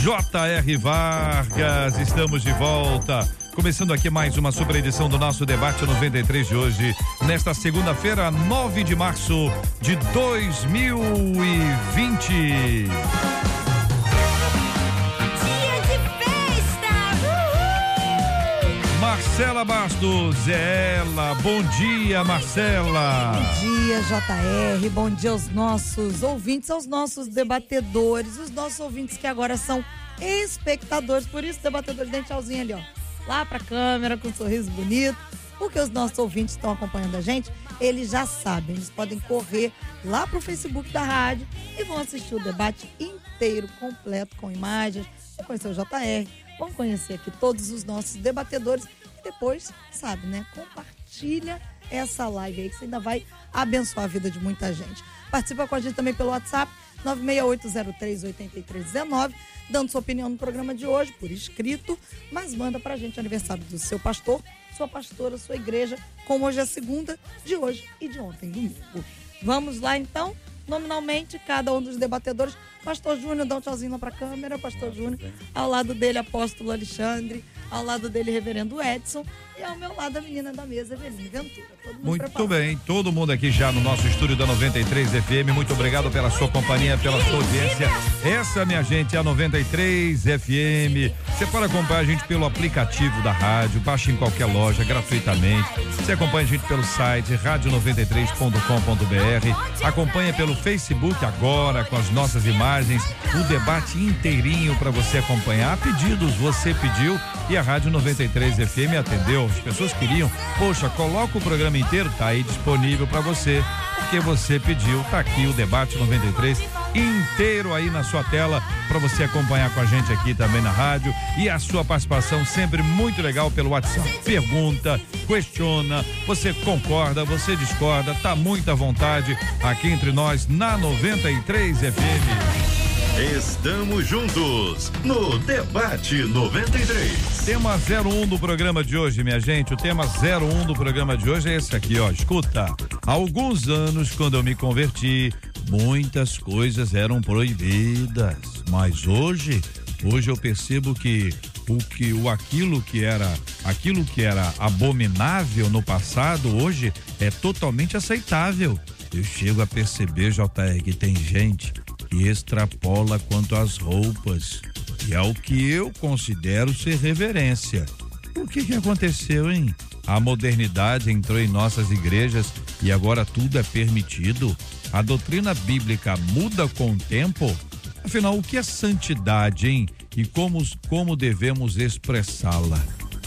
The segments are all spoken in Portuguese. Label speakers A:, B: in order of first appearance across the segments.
A: J.R. Vargas. Estamos de volta. Começando aqui mais uma super edição do nosso debate 93 de hoje, nesta segunda-feira, 9 de março de 2020. Marcela Bastos, é ela. Bom dia, Marcela.
B: Bom dia, JR. Bom dia aos nossos ouvintes, aos nossos debatedores, os nossos ouvintes que agora são espectadores. Por isso, debatedores, dê tchauzinho ali, ó. Lá pra câmera, com um sorriso bonito. Porque os nossos ouvintes estão acompanhando a gente, eles já sabem. Eles podem correr lá pro Facebook da rádio e vão assistir o debate inteiro, completo, com imagens. Vão conhecer o JR, vão conhecer aqui todos os nossos debatedores depois, sabe, né? Compartilha essa live aí que você ainda vai abençoar a vida de muita gente. Participa com a gente também pelo WhatsApp 968038319, dando sua opinião no programa de hoje por escrito, mas manda pra gente aniversário do seu pastor, sua pastora, sua igreja, como hoje é segunda, de hoje e de ontem, domingo. Vamos lá então, nominalmente, cada um dos debatedores. Pastor Júnior, dá um tchauzinho lá pra câmera, Pastor Júnior. Ao lado dele, apóstolo Alexandre ao lado dele, reverendo Edson, e ao meu lado, a menina da mesa, Eveline Ventura.
A: Muito preparado. bem, todo mundo aqui já no nosso estúdio da 93 FM. Muito obrigado pela sua companhia, pela sua audiência. Essa, minha gente, é a 93 FM. Você pode acompanhar a gente pelo aplicativo da rádio, baixa em qualquer loja gratuitamente. Você acompanha a gente pelo site rádio93.com.br. Acompanha pelo Facebook agora com as nossas imagens, o debate inteirinho para você acompanhar. Pedidos, você pediu e a Rádio 93 FM atendeu. As pessoas queriam, poxa, coloca o programa inteiro, tá aí disponível para você, porque você pediu. Tá aqui o debate 93 inteiro aí na sua tela para você acompanhar com a gente aqui também na rádio e a sua participação sempre muito legal pelo WhatsApp. Pergunta, questiona, você concorda, você discorda, tá muito à vontade aqui entre nós na 93 FM.
C: Estamos juntos no Debate 93.
A: Tema 01 do programa de hoje, minha gente. O tema 01 do programa de hoje é esse aqui, ó. Escuta, há alguns anos, quando eu me converti, muitas coisas eram proibidas. Mas hoje, hoje eu percebo que o que o aquilo que era aquilo que era abominável no passado hoje é totalmente aceitável. Eu chego a perceber, JR, que tem gente que extrapola quanto às roupas, e é o que eu considero ser reverência. O que que aconteceu, hein? A modernidade entrou em nossas igrejas e agora tudo é permitido? A doutrina bíblica muda com o tempo? Afinal, o que é santidade, hein? E como, como devemos expressá-la?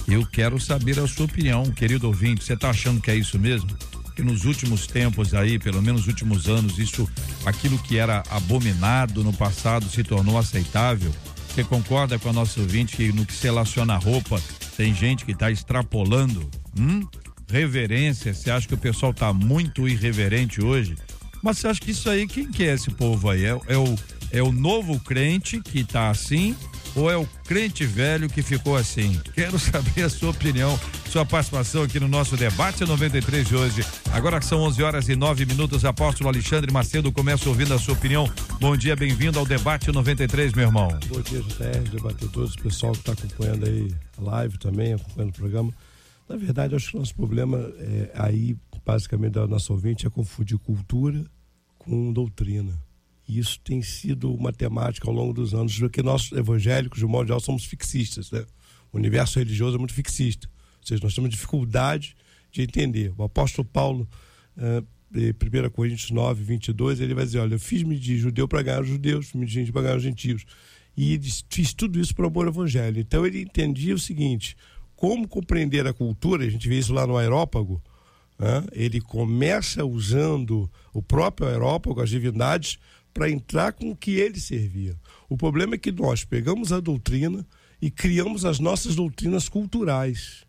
A: Eu quero saber a sua opinião, querido ouvinte. Você está achando que é isso mesmo? Que nos últimos tempos aí, pelo menos nos últimos anos, isso, aquilo que era abominado no passado se tornou aceitável? Você concorda com a nossa ouvinte que no que se relaciona à roupa, tem gente que está extrapolando? Hum? Reverência, você acha que o pessoal está muito irreverente hoje? Mas você acha que isso aí, quem que é esse povo aí? É, é o, é o novo crente que está assim ou é o crente velho que ficou assim? Quero saber a sua opinião, sua participação aqui no nosso debate 93 de hoje. Agora são 11 horas e 9 minutos. Apóstolo Alexandre Macedo começa ouvindo a sua opinião. Bom dia, bem-vindo ao debate 93, meu irmão.
D: Bom dia, JR, debatedores, pessoal que está acompanhando aí a live também, acompanhando o programa. Na verdade, acho que o nosso problema é aí, basicamente, da nossa ouvinte é confundir cultura com doutrina. E isso tem sido uma temática ao longo dos anos, porque nós evangélicos, de um modo geral, somos fixistas. Né? O universo religioso é muito fixista. Ou seja, nós temos dificuldade de entender. O apóstolo Paulo, em 1 Coríntios 9, 22, ele vai dizer: Olha, eu fiz-me de judeu para ganhar os judeus, fiz-me de gente para ganhar os gentios. E ele fiz tudo isso para amor ao evangelho. Então ele entendia o seguinte: como compreender a cultura, a gente vê isso lá no aerópago, né? ele começa usando o próprio aerópago, as divindades, para entrar com o que ele servia. O problema é que nós pegamos a doutrina, e criamos as nossas doutrinas culturais.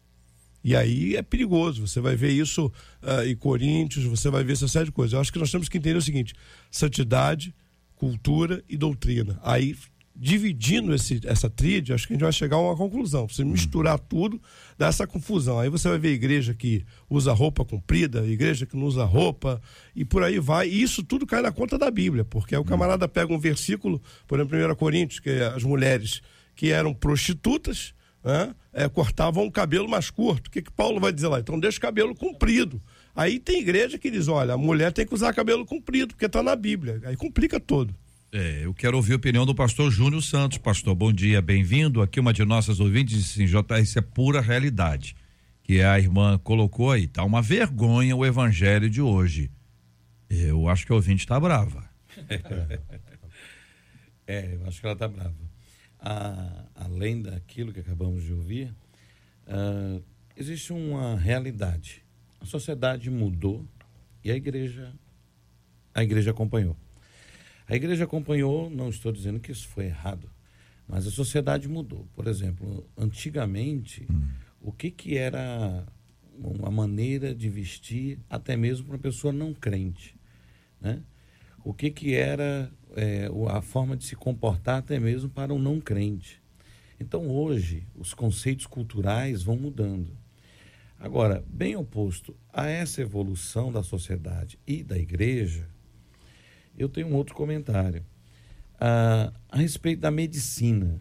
D: E aí é perigoso. Você vai ver isso uh, em Coríntios, você vai ver essa série de coisas. Eu acho que nós temos que entender o seguinte: santidade, cultura e doutrina. Aí, dividindo esse, essa tríade, acho que a gente vai chegar a uma conclusão. Você misturar tudo, dá essa confusão. Aí você vai ver igreja que usa roupa comprida, igreja que não usa roupa, e por aí vai. E isso tudo cai na conta da Bíblia, porque o camarada pega um versículo, por exemplo, 1 Coríntios, que é as mulheres que eram prostitutas né, é, cortavam o cabelo mais curto. O que, que Paulo vai dizer lá? Então deixa o cabelo comprido. Aí tem igreja que diz: olha, a mulher tem que usar cabelo comprido, porque está na Bíblia. Aí complica todo.
A: É, eu quero ouvir a opinião do pastor Júnior Santos. Pastor, bom dia, bem-vindo. Aqui uma de nossas ouvintes disse assim, JR, isso é pura realidade. Que a irmã colocou aí, tá uma vergonha o evangelho de hoje. Eu acho que a ouvinte está brava.
E: é, eu acho que ela está brava a, além daquilo que acabamos de ouvir, uh, existe uma realidade. A sociedade mudou e a igreja, a igreja acompanhou. A igreja acompanhou, não estou dizendo que isso foi errado, mas a sociedade mudou. Por exemplo, antigamente, hum. o que, que era uma maneira de vestir até mesmo para uma pessoa não crente, né? O que, que era é, a forma de se comportar até mesmo para um não crente. Então hoje os conceitos culturais vão mudando. Agora, bem oposto a essa evolução da sociedade e da igreja, eu tenho um outro comentário a, a respeito da medicina.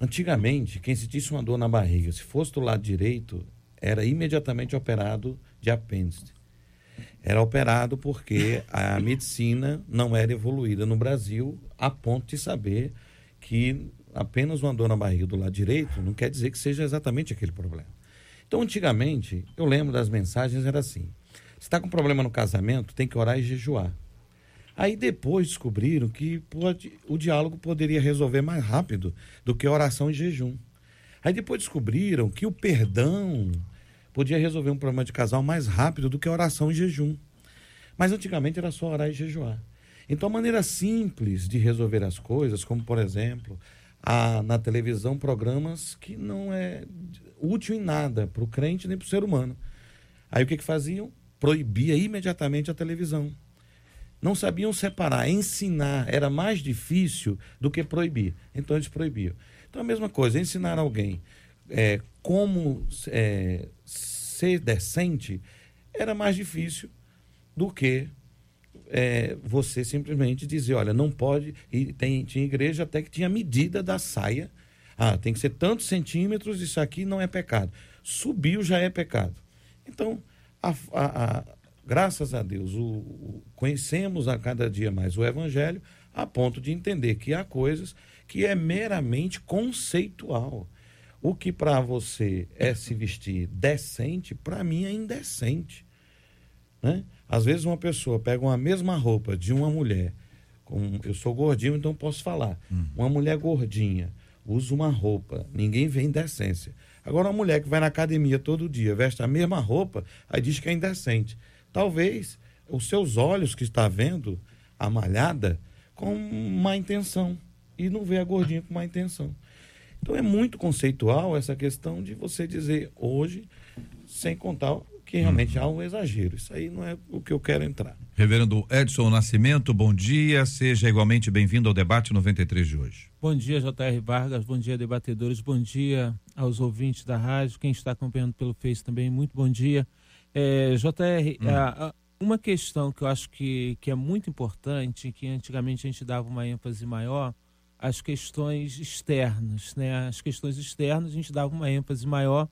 E: Antigamente, quem sentisse uma dor na barriga, se fosse do lado direito, era imediatamente operado de apêndice era operado porque a medicina não era evoluída no Brasil a ponto de saber que apenas uma dor na barriga do lado direito não quer dizer que seja exatamente aquele problema. Então, antigamente, eu lembro das mensagens, era assim: se está com problema no casamento, tem que orar e jejuar. Aí depois descobriram que pode, o diálogo poderia resolver mais rápido do que oração e jejum. Aí depois descobriram que o perdão podia resolver um problema de casal mais rápido do que oração e jejum. Mas antigamente era só orar e jejuar. Então, a maneira simples de resolver as coisas, como por exemplo, há na televisão programas que não é útil em nada para o crente nem para o ser humano. Aí o que, que faziam? Proibia imediatamente a televisão. Não sabiam separar, ensinar era mais difícil do que proibir. Então eles proibiam. Então a mesma coisa, ensinar alguém é, como é, ser decente era mais difícil do que é, você simplesmente dizer, olha, não pode. E tem, tinha igreja até que tinha medida da saia. Ah, tem que ser tantos centímetros, isso aqui não é pecado. Subiu já é pecado. Então, a, a, a, graças a Deus, o, o, conhecemos a cada dia mais o Evangelho, a ponto de entender que há coisas que é meramente conceitual. O que para você é se vestir decente, para mim é indecente. Né? Às vezes uma pessoa pega uma mesma roupa de uma mulher, com, eu sou gordinho, então posso falar. Uhum. Uma mulher gordinha usa uma roupa, ninguém vê indecência. Agora, uma mulher que vai na academia todo dia, veste a mesma roupa, aí diz que é indecente. Talvez os seus olhos que está vendo a malhada com má intenção e não vê a gordinha com má intenção. Então é muito conceitual essa questão de você dizer hoje, sem contar que realmente há um exagero. Isso aí não é o que eu quero entrar.
A: Reverendo Edson Nascimento, bom dia. Seja igualmente bem-vindo ao debate 93 de hoje.
F: Bom dia, J.R. Vargas. Bom dia, debatedores. Bom dia aos ouvintes da rádio. Quem está acompanhando pelo Face também, muito bom dia. É, J.R., hum. uma questão que eu acho que, que é muito importante, que antigamente a gente dava uma ênfase maior, as questões externas, né? As questões externas a gente dava uma ênfase maior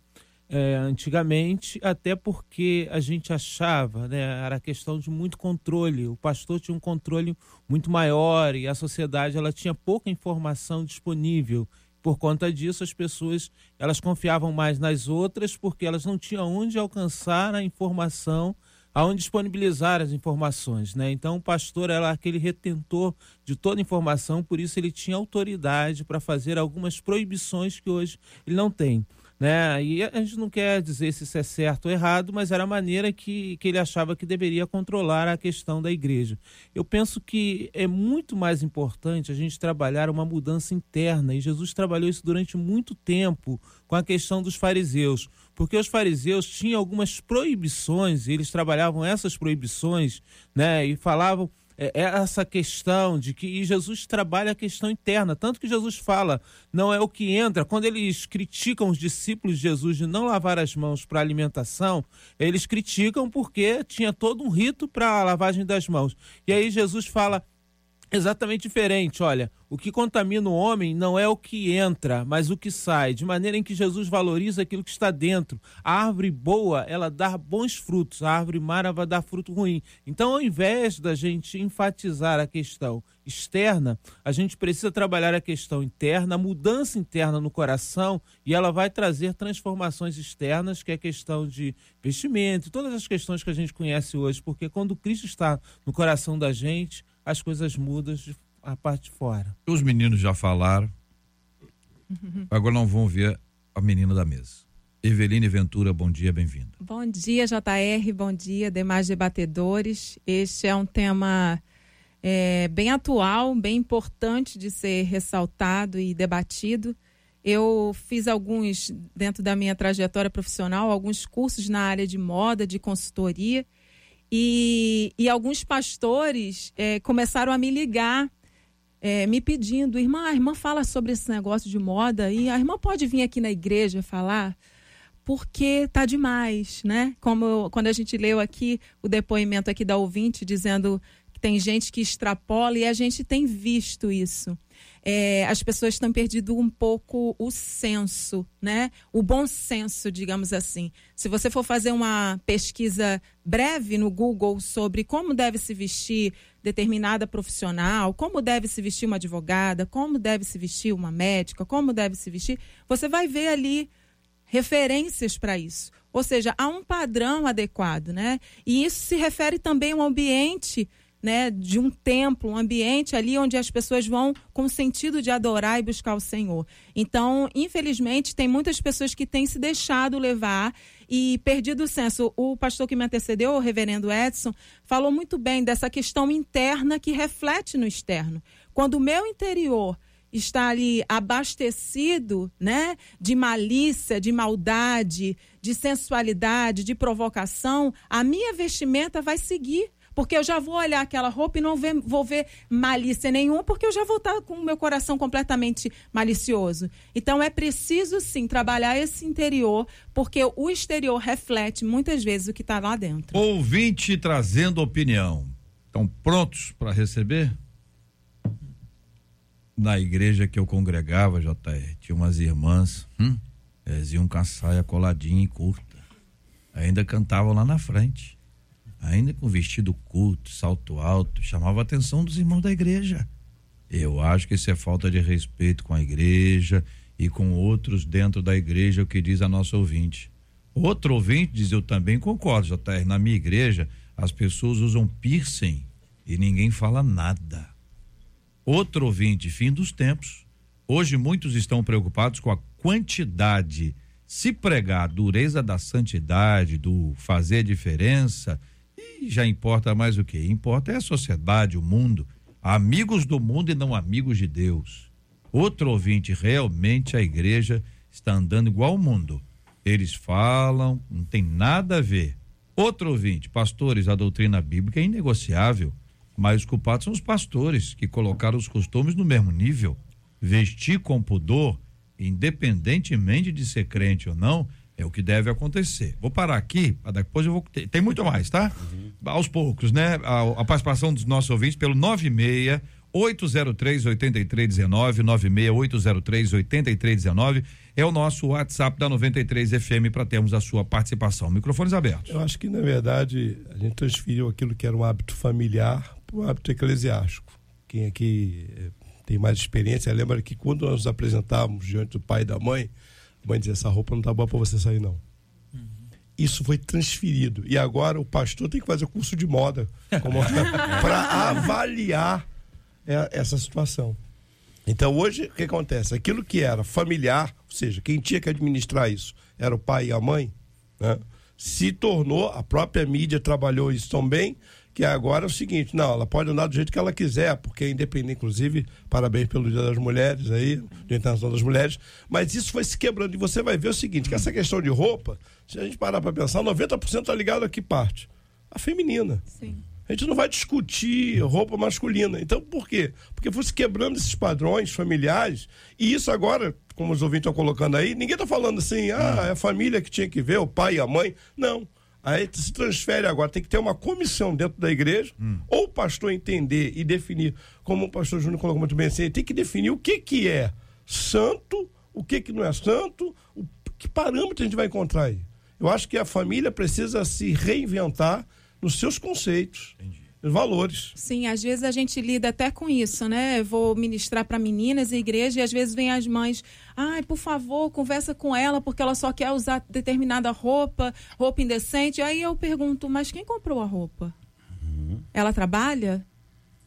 F: é, antigamente, até porque a gente achava, né, era questão de muito controle. O pastor tinha um controle muito maior e a sociedade ela tinha pouca informação disponível. Por conta disso, as pessoas elas confiavam mais nas outras porque elas não tinham onde alcançar a informação aonde disponibilizar as informações, né? Então o pastor era aquele retentor de toda informação, por isso ele tinha autoridade para fazer algumas proibições que hoje ele não tem. Né? E a gente não quer dizer se isso é certo ou errado, mas era a maneira que, que ele achava que deveria controlar a questão da igreja. Eu penso que é muito mais importante a gente trabalhar uma mudança interna, e Jesus trabalhou isso durante muito tempo com a questão dos fariseus, porque os fariseus tinham algumas proibições, e eles trabalhavam essas proibições, né? E falavam é, é essa questão de que Jesus trabalha a questão interna. Tanto que Jesus fala, não é o que entra. Quando eles criticam os discípulos de Jesus de não lavar as mãos para alimentação, eles criticam porque tinha todo um rito para a lavagem das mãos. E aí Jesus fala exatamente diferente. Olha, o que contamina o homem não é o que entra, mas o que sai, de maneira em que Jesus valoriza aquilo que está dentro. A árvore boa, ela dá bons frutos, a árvore mara vai dar fruto ruim. Então, ao invés da gente enfatizar a questão externa, a gente precisa trabalhar a questão interna, a mudança interna no coração, e ela vai trazer transformações externas, que é a questão de vestimento, todas as questões que a gente conhece hoje, porque quando Cristo está no coração da gente, as coisas mudam de a parte de fora.
A: Os meninos já falaram. Agora não vão ver a menina da mesa. Eveline Ventura, bom dia, bem-vinda.
G: Bom dia, JR, bom dia, demais debatedores. Este é um tema é, bem atual, bem importante de ser ressaltado e debatido. Eu fiz alguns, dentro da minha trajetória profissional, alguns cursos na área de moda, de consultoria, e, e alguns pastores é, começaram a me ligar, é, me pedindo, irmã, a irmã fala sobre esse negócio de moda e a irmã pode vir aqui na igreja falar porque tá demais, né? Como quando a gente leu aqui o depoimento aqui da ouvinte dizendo que tem gente que extrapola e a gente tem visto isso é, as pessoas estão perdido um pouco o senso, né? O bom senso, digamos assim. Se você for fazer uma pesquisa breve no Google sobre como deve se vestir determinada profissional, como deve se vestir uma advogada, como deve se vestir uma médica, como deve se vestir, você vai ver ali referências para isso. Ou seja, há um padrão adequado, né? E isso se refere também ao ambiente né, de um templo, um ambiente ali onde as pessoas vão com o sentido de adorar e buscar o Senhor. Então, infelizmente, tem muitas pessoas que têm se deixado levar e perdido o senso. O pastor que me antecedeu, o reverendo Edson, falou muito bem dessa questão interna que reflete no externo. Quando o meu interior está ali abastecido, né, de malícia, de maldade, de sensualidade, de provocação, a minha vestimenta vai seguir porque eu já vou olhar aquela roupa e não ver, vou ver malícia nenhuma, porque eu já vou estar com o meu coração completamente malicioso. Então é preciso sim trabalhar esse interior, porque o exterior reflete muitas vezes o que está lá dentro.
A: Ouvinte trazendo opinião. Estão prontos para receber? Na igreja que eu congregava, JR, tinha umas irmãs, hum, eles iam com a saia coladinha e curta. Ainda cantavam lá na frente ainda com vestido curto, salto alto, chamava a atenção dos irmãos da igreja. Eu acho que isso é falta de respeito com a igreja e com outros dentro da igreja, o que diz a nossa ouvinte. Outro ouvinte diz: Eu também concordo, JR. Na minha igreja, as pessoas usam piercing e ninguém fala nada. Outro ouvinte: Fim dos tempos. Hoje muitos estão preocupados com a quantidade. Se pregar a dureza da santidade, do fazer diferença, já importa mais o que? Importa é a sociedade, o mundo, amigos do mundo e não amigos de Deus. Outro ouvinte, realmente a igreja está andando igual ao mundo. Eles falam, não tem nada a ver. Outro ouvinte, pastores, a doutrina bíblica é inegociável, mas os culpados são os pastores que colocaram os costumes no mesmo nível. Vestir com pudor, independentemente de ser crente ou não, é o que deve acontecer. Vou parar aqui, depois eu vou. Tem muito mais, tá? Uhum. Aos poucos, né? A, a, participação dos nossos ouvintes pelo 96 803 8319 96 803 8319 é o nosso WhatsApp da 93 FM para termos a sua participação. Microfones abertos.
D: Eu acho que, na verdade, a gente transferiu aquilo que era um hábito familiar para o hábito eclesiástico. Quem aqui eh, tem mais experiência lembra que quando nós nos apresentávamos diante do pai e da mãe, mãe dizia, essa roupa não tá boa para você sair, não. Uhum. Isso foi transferido. E agora o pastor tem que fazer curso de moda para avaliar é, essa situação. Então hoje o que acontece? Aquilo que era familiar, seja, quem tinha que administrar isso era o pai e a mãe, né? se tornou, a própria mídia trabalhou isso também, que agora é o seguinte, não, ela pode andar do jeito que ela quiser, porque é independente, inclusive, parabéns pelo Dia das Mulheres aí, do Internacional das Mulheres, mas isso foi se quebrando e você vai ver o seguinte, que essa questão de roupa, se a gente parar para pensar, 90% está ligado a que parte? A feminina.
G: Sim.
D: A gente não vai discutir roupa masculina. Então, por quê? Porque foi se quebrando esses padrões familiares. E isso agora, como os ouvintes estão colocando aí, ninguém está falando assim, ah, é a família que tinha que ver, o pai e a mãe. Não. Aí se transfere agora, tem que ter uma comissão dentro da igreja, ou o pastor entender e definir, como o pastor Júnior colocou muito bem assim, tem que definir o que, que é santo, o que, que não é santo, o, que parâmetro a gente vai encontrar aí. Eu acho que a família precisa se reinventar nos seus conceitos, valores.
G: Sim, às vezes a gente lida até com isso, né? Eu vou ministrar para meninas em igreja e às vezes vem as mães, ai, por favor, conversa com ela porque ela só quer usar determinada roupa, roupa indecente. Aí eu pergunto, mas quem comprou a roupa? Ela trabalha?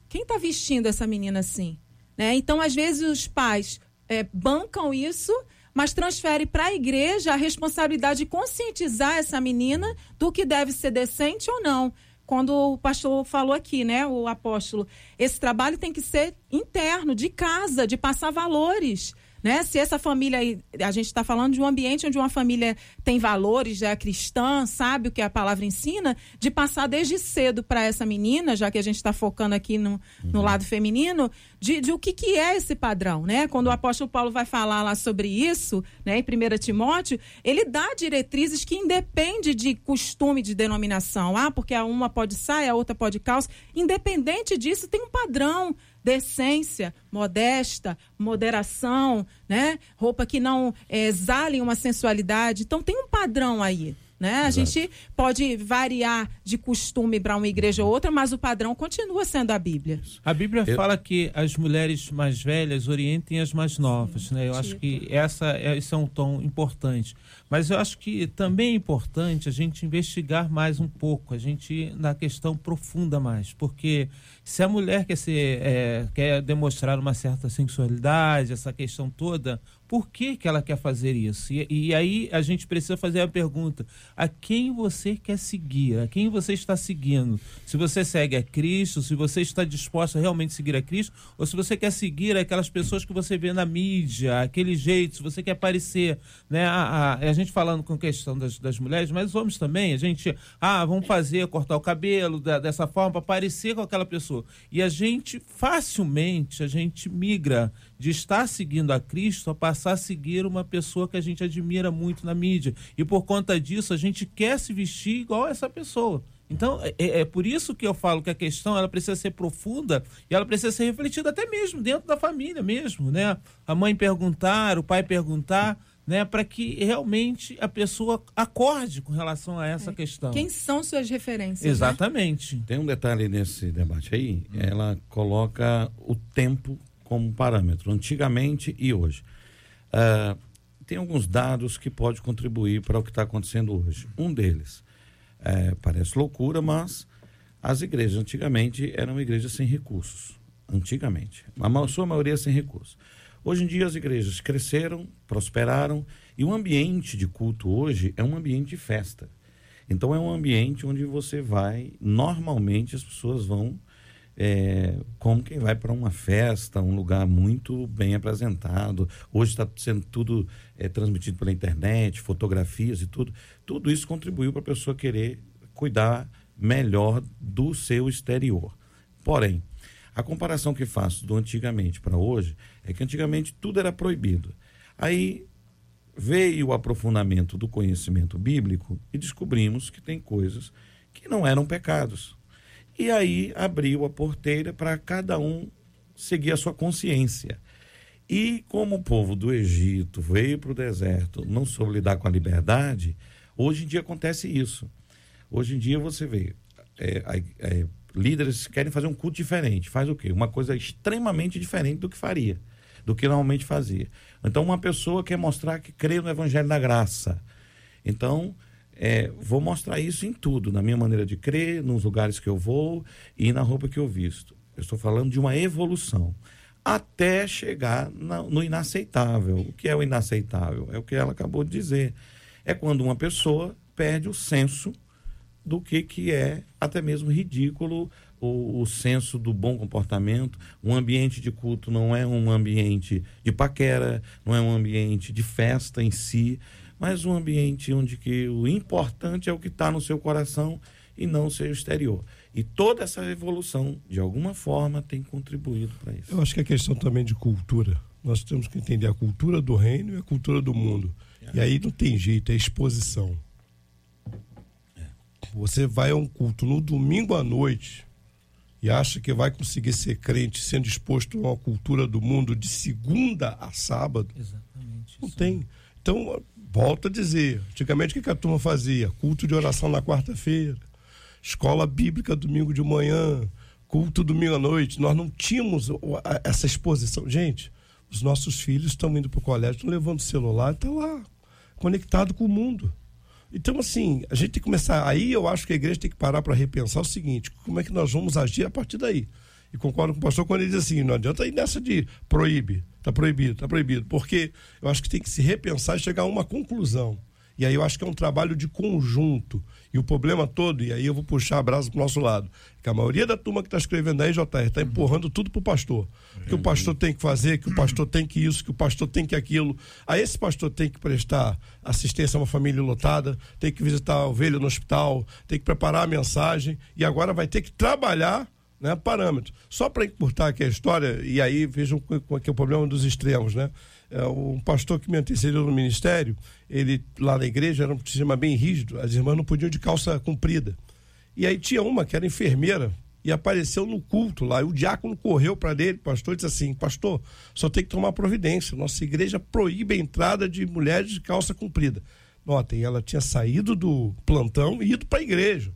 G: Quem está vestindo essa menina assim? Né? Então, às vezes os pais é, bancam isso, mas transfere para a igreja a responsabilidade de conscientizar essa menina do que deve ser decente ou não. Quando o pastor falou aqui, né, o apóstolo, esse trabalho tem que ser interno, de casa, de passar valores. Né? Se essa família, a gente está falando de um ambiente onde uma família tem valores, já é cristã, sabe o que a palavra ensina, de passar desde cedo para essa menina, já que a gente está focando aqui no, no lado feminino, de, de o que, que é esse padrão, né? Quando o apóstolo Paulo vai falar lá sobre isso, né, em 1 Timóteo, ele dá diretrizes que independe de costume de denominação. Ah, porque a uma pode sair, a outra pode calça. Independente disso, tem um padrão decência, modesta, moderação, né? Roupa que não é, exale uma sensualidade. Então tem um padrão aí. Né? A gente pode variar de costume para uma igreja ou outra, mas o padrão continua sendo a Bíblia.
F: A Bíblia
E: Eu-
F: fala que as mulheres mais velhas orientem as mais novas, né? Eu acho que essa é, esse é um tom importante. Mas eu acho que também é importante a gente investigar mais um pouco, a gente ir na questão profunda mais, porque se a mulher quer ser, é, quer demonstrar uma certa sensualidade, essa questão toda, por que, que ela quer fazer isso? E, e aí a gente precisa fazer a pergunta: a quem você quer seguir? A quem você está seguindo? Se você segue a Cristo, se você está disposto a realmente seguir a Cristo, ou se você quer seguir aquelas pessoas que você vê na mídia, aquele jeito, se você quer parecer, né? A, a, a gente falando com questão das, das mulheres, mas os homens também, a gente, ah, vamos fazer, cortar o cabelo da- dessa forma para parecer com aquela pessoa. E a gente facilmente, a gente migra de estar seguindo a Cristo a passar a seguir uma pessoa que a gente admira muito na mídia. E por conta disso, a gente quer se vestir igual a essa pessoa. Então, é, é por isso que eu falo que a questão ela precisa ser profunda e ela precisa ser refletida até mesmo dentro da família mesmo, né? A mãe perguntar, o pai perguntar, né? Para que realmente a pessoa acorde com relação a essa questão.
G: Quem são suas referências? né?
F: Exatamente.
E: Tem um detalhe nesse debate aí, ela coloca o tempo como parâmetro, antigamente e hoje. Ah, tem alguns dados que podem contribuir para o que está acontecendo hoje. Um deles, é, parece loucura, mas as igrejas antigamente eram igrejas sem recursos. Antigamente. A sua maioria sem recursos. Hoje em dia as igrejas cresceram, prosperaram e o ambiente de culto hoje é um ambiente de festa. Então é um ambiente onde você vai, normalmente as pessoas vão é, como quem vai para uma festa, um lugar muito bem apresentado. Hoje está sendo tudo é, transmitido pela internet, fotografias e tudo. Tudo isso contribuiu para a pessoa querer cuidar melhor do seu exterior. Porém, a comparação que faço do antigamente para hoje é que antigamente tudo era proibido. Aí veio o aprofundamento do conhecimento bíblico e descobrimos que tem coisas que não eram pecados. E aí abriu a porteira para cada um seguir a sua consciência. E como o povo do Egito veio para o deserto, não soube lidar com a liberdade, hoje em dia acontece isso. Hoje em dia você vê é, é, líderes querem fazer um culto diferente. Faz o quê? Uma coisa extremamente diferente do que faria, do que normalmente fazia. Então uma pessoa quer mostrar que crê no Evangelho da Graça. Então, é, vou mostrar isso em tudo, na minha maneira de crer, nos lugares que eu vou e na roupa que eu visto. Eu estou falando de uma evolução. até chegar no inaceitável. O que é o inaceitável? É o que ela acabou de dizer. É quando uma pessoa perde o senso do que, que é até mesmo ridículo o, o senso do bom comportamento. Um ambiente de culto não é um ambiente de paquera, não é um ambiente de festa em si, mas um ambiente onde que o importante é o que está no seu coração e não o seu exterior. E toda essa evolução, de alguma forma, tem contribuído para isso.
D: Eu acho que é questão também de cultura. Nós temos que entender a cultura do reino e a cultura do mundo. E aí não tem jeito, é exposição. Você vai a um culto no domingo à noite e acha que vai conseguir ser crente sendo exposto a uma cultura do mundo de segunda a sábado.
F: Exatamente.
D: Não
F: isso.
D: tem. Então, volto a dizer: antigamente o que a turma fazia? Culto de oração na quarta-feira, escola bíblica domingo de manhã, culto domingo à noite. Nós não tínhamos essa exposição. Gente, os nossos filhos estão indo para o colégio, estão levando o celular, está lá, conectado com o mundo. Então, assim, a gente tem que começar. Aí eu acho que a igreja tem que parar para repensar o seguinte: como é que nós vamos agir a partir daí? E concordo com o pastor quando ele diz assim: não adianta ir nessa de proíbe, está proibido, está proibido. Porque eu acho que tem que se repensar e chegar a uma conclusão. E aí eu acho que é um trabalho de conjunto. E o problema todo, e aí eu vou puxar a brasa pro nosso lado, que a maioria da turma que está escrevendo aí, JR, está empurrando tudo pro pastor. Que o pastor tem que fazer, que o pastor tem que isso, que o pastor tem que aquilo. Aí esse pastor tem que prestar assistência a uma família lotada, tem que visitar a ovelha no hospital, tem que preparar a mensagem, e agora vai ter que trabalhar né, parâmetro. Só para encurtar aqui a história, e aí vejam qual que é o problema dos extremos, né? É, um pastor que me antecedeu no ministério, ele lá na igreja era um sistema bem rígido, as irmãs não podiam de calça comprida. E aí tinha uma que era enfermeira e apareceu no culto lá. E o diácono correu para ele, pastor, e disse assim: Pastor, só tem que tomar providência. Nossa igreja proíbe a entrada de mulheres de calça comprida. Notem, ela tinha saído do plantão e ido para a igreja.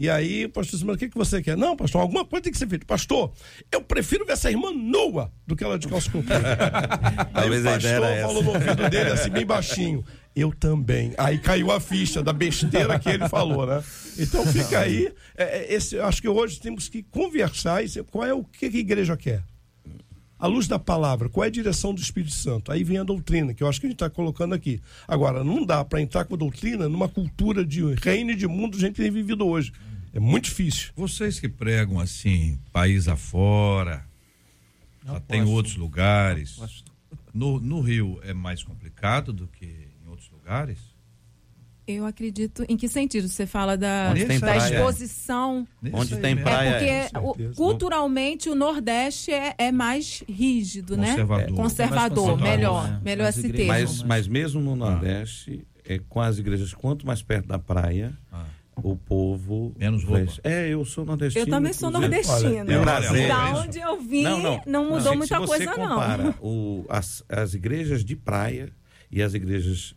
D: E aí, o pastor disse, mas o que, que você quer? Não, pastor, alguma coisa tem que ser feita. Pastor, eu prefiro ver essa irmã nua do que ela de calça comprida. aí o
E: a
D: pastor falou no ouvido dele assim, bem baixinho. Eu também. Aí caiu a ficha da besteira que ele falou, né? Então fica aí. é, é, esse, acho que hoje temos que conversar e dizer qual é o que que a igreja quer. À luz da palavra, qual é a direção do Espírito Santo? Aí vem a doutrina, que eu acho que a gente está colocando aqui. Agora, não dá para entrar com a doutrina numa cultura de reino e de mundo que a gente tem vivido hoje. É muito difícil.
A: Vocês que pregam assim, país afora, já tem
F: posso.
A: outros lugares. No, no Rio é mais complicado do que em outros lugares?
G: Eu acredito. Em que sentido? Você fala da, da
E: praia.
G: exposição.
A: Nesse
E: Onde tem
A: mesmo.
E: praia.
G: É porque o- culturalmente o Nordeste é, é mais rígido, né?
A: Conservador.
G: É, Conservador,
F: conservador,
G: melhor.
F: né?
G: Melhor esse termo.
E: Mas, mas mesmo no Nordeste, é, com as igrejas, quanto mais perto da praia,
A: Ah.
E: O povo.
A: Menos roupa.
E: veste- É, eu sou nordestino.
G: Eu também sou nordestina.
A: tem
E: prazer.
G: da onde eu vim, não,
E: Não, não.
G: mudou
E: Se-
G: muita
E: se você
G: coisa,
E: compara
G: não.
E: O, as, as igrejas de praia e as igrejas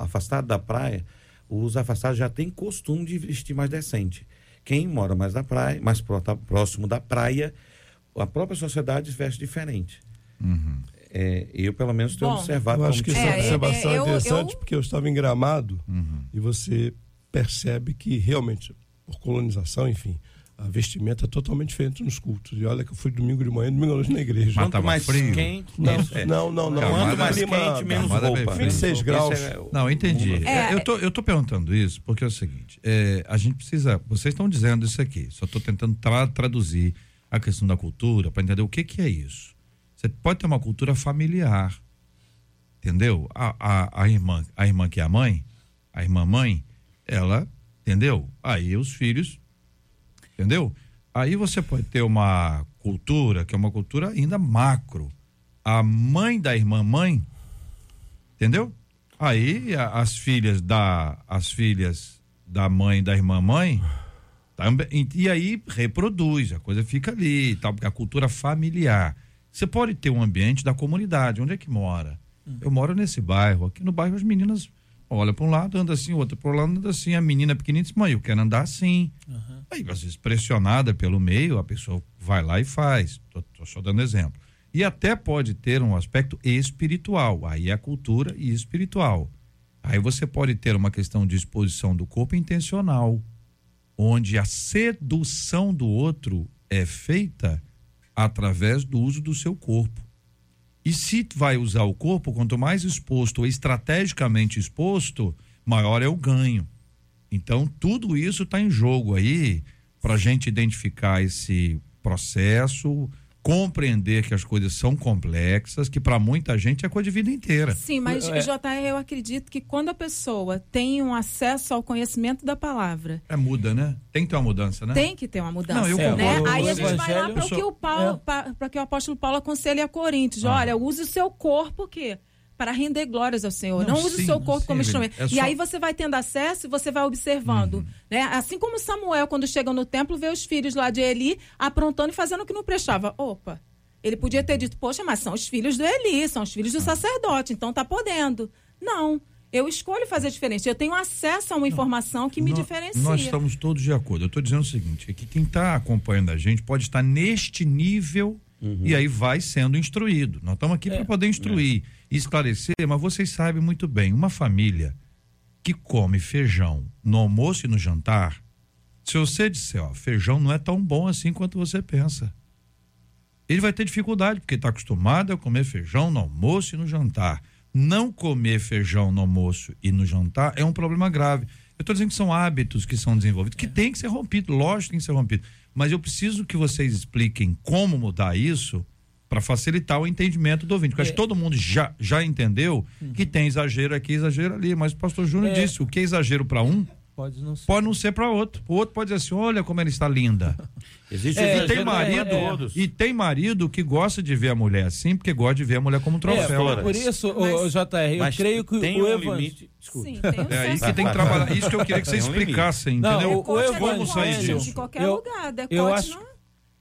E: afastadas da praia, os afastados já têm costume de vestir mais decente. Quem mora mais na praia, mais tá próximo da praia, a própria sociedade veste diferente. É, eu, pelo menos, tenho
G: Bom,
E: observado
D: Eu acho que essa
G: É,
D: observação
G: é,
D: é,
G: eu-
D: interessante,
G: eu-
D: porque eu estava em Gramado e você percebe que realmente, por colonização, enfim, a vestimenta é totalmente diferente nos cultos. E olha que eu fui domingo de manhã, domingo à noite na igreja.
E: Quanto
A: tava
E: mais
A: frio?
E: quente,
D: Não,
E: é.
D: não, não, não.
A: Camada
E: Quanto mais
D: clima-
E: quente, menos roupa.
A: perfeita.
D: 26
E: Esse
D: graus.
E: é
A: Não, entendi.
G: É,
A: eu, tô, eu tô perguntando isso porque é o seguinte: é, a gente precisa. Vocês estão dizendo isso aqui, só estou tentando tra- traduzir a questão da cultura para entender o que, que é isso. Você pode ter uma cultura familiar, entendeu? A, a, a, irmã, a irmã que é a mãe, a irmã mãe, ela, entendeu? Aí os filhos, entendeu? Aí você pode ter uma cultura que é uma cultura ainda macro. A mãe da irmã mãe Entendeu? Aí a- as filhas da as filhas da mãe da irmã mãe também e aí reproduz, a coisa fica ali, e tal, porque a cultura familiar. Você pode ter um ambiente da comunidade, onde é que mora? Eu moro nesse bairro, aqui no bairro as meninas olham para um lado, anda assim, o outro para o lado, anda assim, a menina pequenininha diz: "Mãe, eu quero andar assim". Aí, às vezes, pressionada pelo meio, a pessoa vai lá e faz. Tô só dando exemplo. E até pode ter um aspecto espiritual. Aí é cultura e espiritual. Aí você pode ter uma questão de exposição do corpo intencional, onde a sedução do outro é feita através do uso do seu corpo. E se vai usar o corpo, quanto mais exposto ou estrategicamente exposto, maior é o ganho. Então, tudo isso está em jogo aí para a gente identificar esse processo, compreender que as coisas são complexas, que para muita gente é coisa de vida inteira.
G: Sim, mas
A: é,
G: JR, eu acredito que quando a pessoa tem um acesso ao conhecimento da palavra.
A: É muda, né? Tem que ter uma mudança, né?
G: Tem que ter uma mudança.
A: Não, eu
G: né?
A: concordo.
G: Aí a
A: O
G: gente vai lá para o que o Paulo,
A: É.
G: para que o apóstolo Paulo aconselha a Coríntios.
A: Ah.
G: Olha, use o seu corpo que para render glórias ao Senhor.
A: Não,
G: Não, use
A: sim,
G: o seu corpo
A: sim,
G: como
A: Evelyn.
G: instrumento.
A: É
G: E
A: só- Uhum.
G: aí você vai tendo acesso e você vai observando. Né? Assim como Samuel, quando chega no templo, vê os filhos lá de Eli aprontando e fazendo o que não prestava. Opa! Ele podia ter dito, poxa, mas são os filhos do Eli, são os
A: Ah.
G: filhos do sacerdote, então tá podendo. Não. Eu escolho fazer diferente. Eu tenho acesso a uma informação que me
A: Nó-
G: diferencia.
A: Nós estamos todos de acordo. Eu estou dizendo o seguinte: é que quem está acompanhando a gente pode estar neste nível e aí vai sendo instruído. Nós estamos aqui para poder instruir e esclarecer, mas vocês sabem muito bem, uma família que come feijão no almoço e no jantar, se você disser, ó, feijão não é tão bom assim quanto você pensa. Ele vai ter dificuldade, porque está acostumado a comer feijão no almoço e no jantar. Não comer feijão no almoço e no jantar é um problema grave. Eu estou dizendo que são hábitos que são desenvolvidos, que tem que ser rompido, lógico que tem que ser rompido. Mas eu preciso que vocês expliquem como mudar isso para facilitar o entendimento do ouvinte. Porque acho que todo mundo já, já entendeu que tem exagero aqui, exagero ali. Mas o pastor Júnior
F: É.
A: disse: o que é exagero para um
F: Pode não ser.
A: pode não ser para outro. O outro pode dizer assim: olha como ela está linda.
E: Existe
A: e
F: É,
A: tem
F: já-
A: marido,
F: é, é.
A: e tem marido que gosta de ver a mulher assim, porque gosta de ver a mulher como um
F: É,
A: troféu.
F: por isso, ô,
G: Mas-
F: JR, eu creio que
E: tem
F: o
E: um
F: evangelho.
E: limite.
G: Sim, tem um
A: É aí
G: senso
A: que tem que trabalhar. Isso que eu queria que vocês
E: Tem limite.
A: explicassem,
F: Não,
A: entendeu?
F: o- o
G: é
A: Como sair disso?
G: De qualquer
F: Eu-
G: lugar, decote
F: eu acho-
G: não.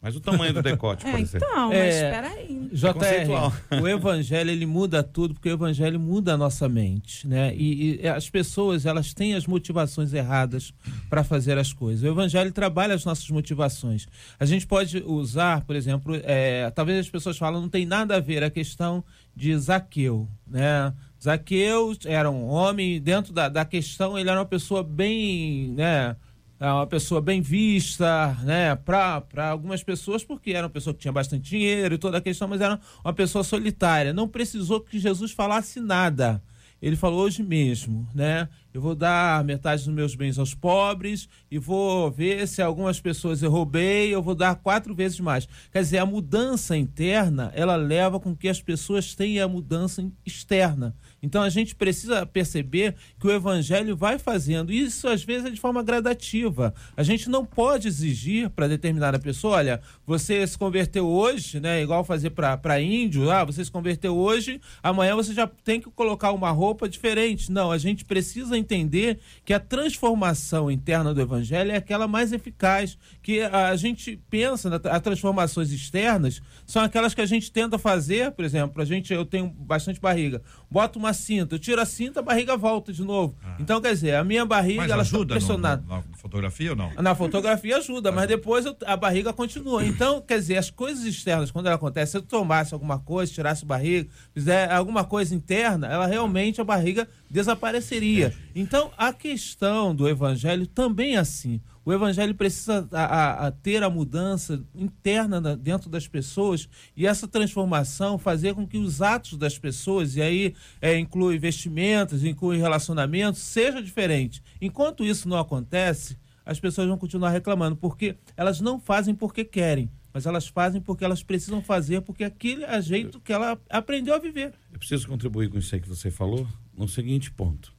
E: Mas o tamanho do decote, por
G: É,
E: exemplo.
G: então,
F: É.
G: mas espera aí.
F: JR, o evangelho ele muda tudo porque o evangelho muda a nossa mente, né? E, e as pessoas elas têm as motivações erradas para fazer as coisas. O evangelho trabalha as nossas motivações. A gente pode usar, por exemplo, é, talvez as pessoas falam não tem nada a ver a questão de Zaqueu, né? Zaqueu era um homem dentro da, da questão ele era uma pessoa bem, né? É uma pessoa bem vista, né, para algumas pessoas, porque era uma pessoa que tinha bastante dinheiro e toda a questão, mas era uma pessoa solitária. Não precisou que Jesus falasse nada. Ele falou hoje mesmo, né? Eu vou dar metade dos meus bens aos pobres e vou ver se algumas pessoas eu roubei, eu vou dar quatro vezes mais. Quer dizer, a mudança interna, ela leva com que as pessoas tenham a mudança externa. Então a gente precisa perceber que o evangelho vai fazendo isso às vezes é de forma gradativa. A gente não pode exigir para determinada pessoa, olha, você se converteu hoje, né, igual fazer para índio, ah, você se converteu hoje, amanhã você já tem que colocar uma roupa diferente. Não, a gente precisa entender que a transformação interna do evangelho é aquela mais eficaz, que a gente pensa nas transformações externas são aquelas que a gente tenta fazer, por exemplo, a gente eu tenho bastante barriga, boto uma cinta, eu tiro a cinta, a barriga volta de novo. Então, quer dizer, a minha barriga
A: Mas
F: ela está
A: ajuda
F: pressionada.
A: no- na fotografia ou não?
F: Na fotografia ajuda, mas depois eu- a barriga continua. Então, quer dizer, as coisas externas, quando ela acontece, se eu tomasse alguma coisa, tirasse barriga, fizer alguma coisa interna, ela realmente, a barriga desapareceria. Então, a questão do evangelho também é assim. O evangelho precisa a- a- a ter a mudança interna na- dentro das pessoas e essa transformação fazer com que os atos das pessoas, e aí é, inclui vestimentas, inclui relacionamentos, seja diferente. Enquanto isso não acontece, as pessoas vão continuar reclamando, porque elas não fazem porque querem, mas elas fazem porque elas precisam fazer, porque aquele é jeito que ela aprendeu a viver.
E: Eu preciso contribuir com isso aí que você falou no seguinte ponto.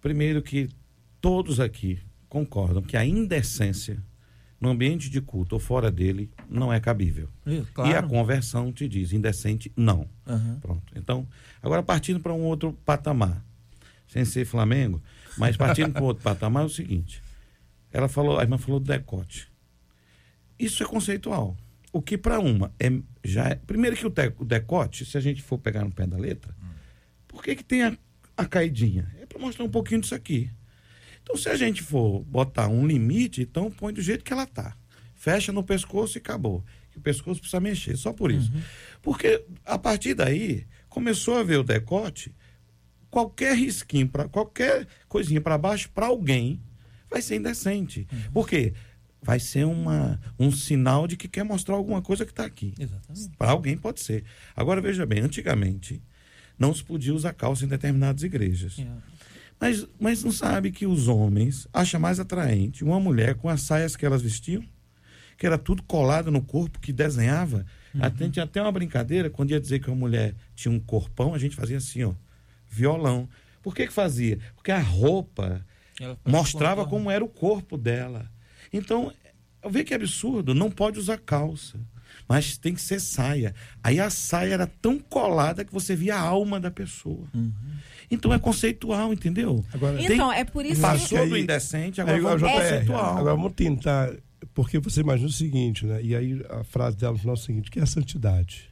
E: Primeiro que todos aqui concordam que a indecência no ambiente de culto ou fora dele não é cabível.
F: E,
E: E a conversão te diz indecente não.
F: Aham.
E: Pronto. Então, agora partindo para um outro patamar, sem ser Flamengo, mas partindo para outro patamar é o seguinte. Ela falou, a irmã falou do decote. Isso é conceitual. O que para uma é já é, primeiro que o, te- o decote, se a gente for pegar no pé da letra, por que que tem a, a caidinha? É para mostrar um pouquinho disso aqui. Então, se a gente for botar um limite, então põe do jeito que ela tá. Fecha no pescoço e acabou. O pescoço precisa mexer, só por isso. Porque a partir daí começou a ver o decote, qualquer risquinho para qualquer coisinha para baixo para alguém vai ser indecente. Por quê? vai ser uma, um sinal de que quer mostrar alguma coisa que está aqui.
F: Exatamente.
E: Para alguém pode ser. Agora veja bem, antigamente não se podia usar calça em determinadas igrejas.
F: É.
E: Mas, mas não sabe que os homens acham mais atraente uma mulher com as saias que elas vestiam, que era tudo colado no corpo, que desenhava. Até, tinha até uma brincadeira, quando ia dizer que uma mulher tinha um corpão, a gente fazia assim, ó, violão. Por que que fazia? Porque a roupa mostrava como era o corpo dela. Então, vê que absurdo, não pode usar calça, mas tem que ser saia. Aí a saia era tão colada que você via a alma da pessoa. Então é conceitual, entendeu?
D: Agora,
E: Tem-
G: Então, é por isso que.
E: Passou
D: aí-
E: do indecente, agora vamos
D: JR,
E: pro conceitual.
D: agora vamos tentar, porque você imagina o seguinte, né? E aí a frase dela no final é o seguinte, que é a santidade.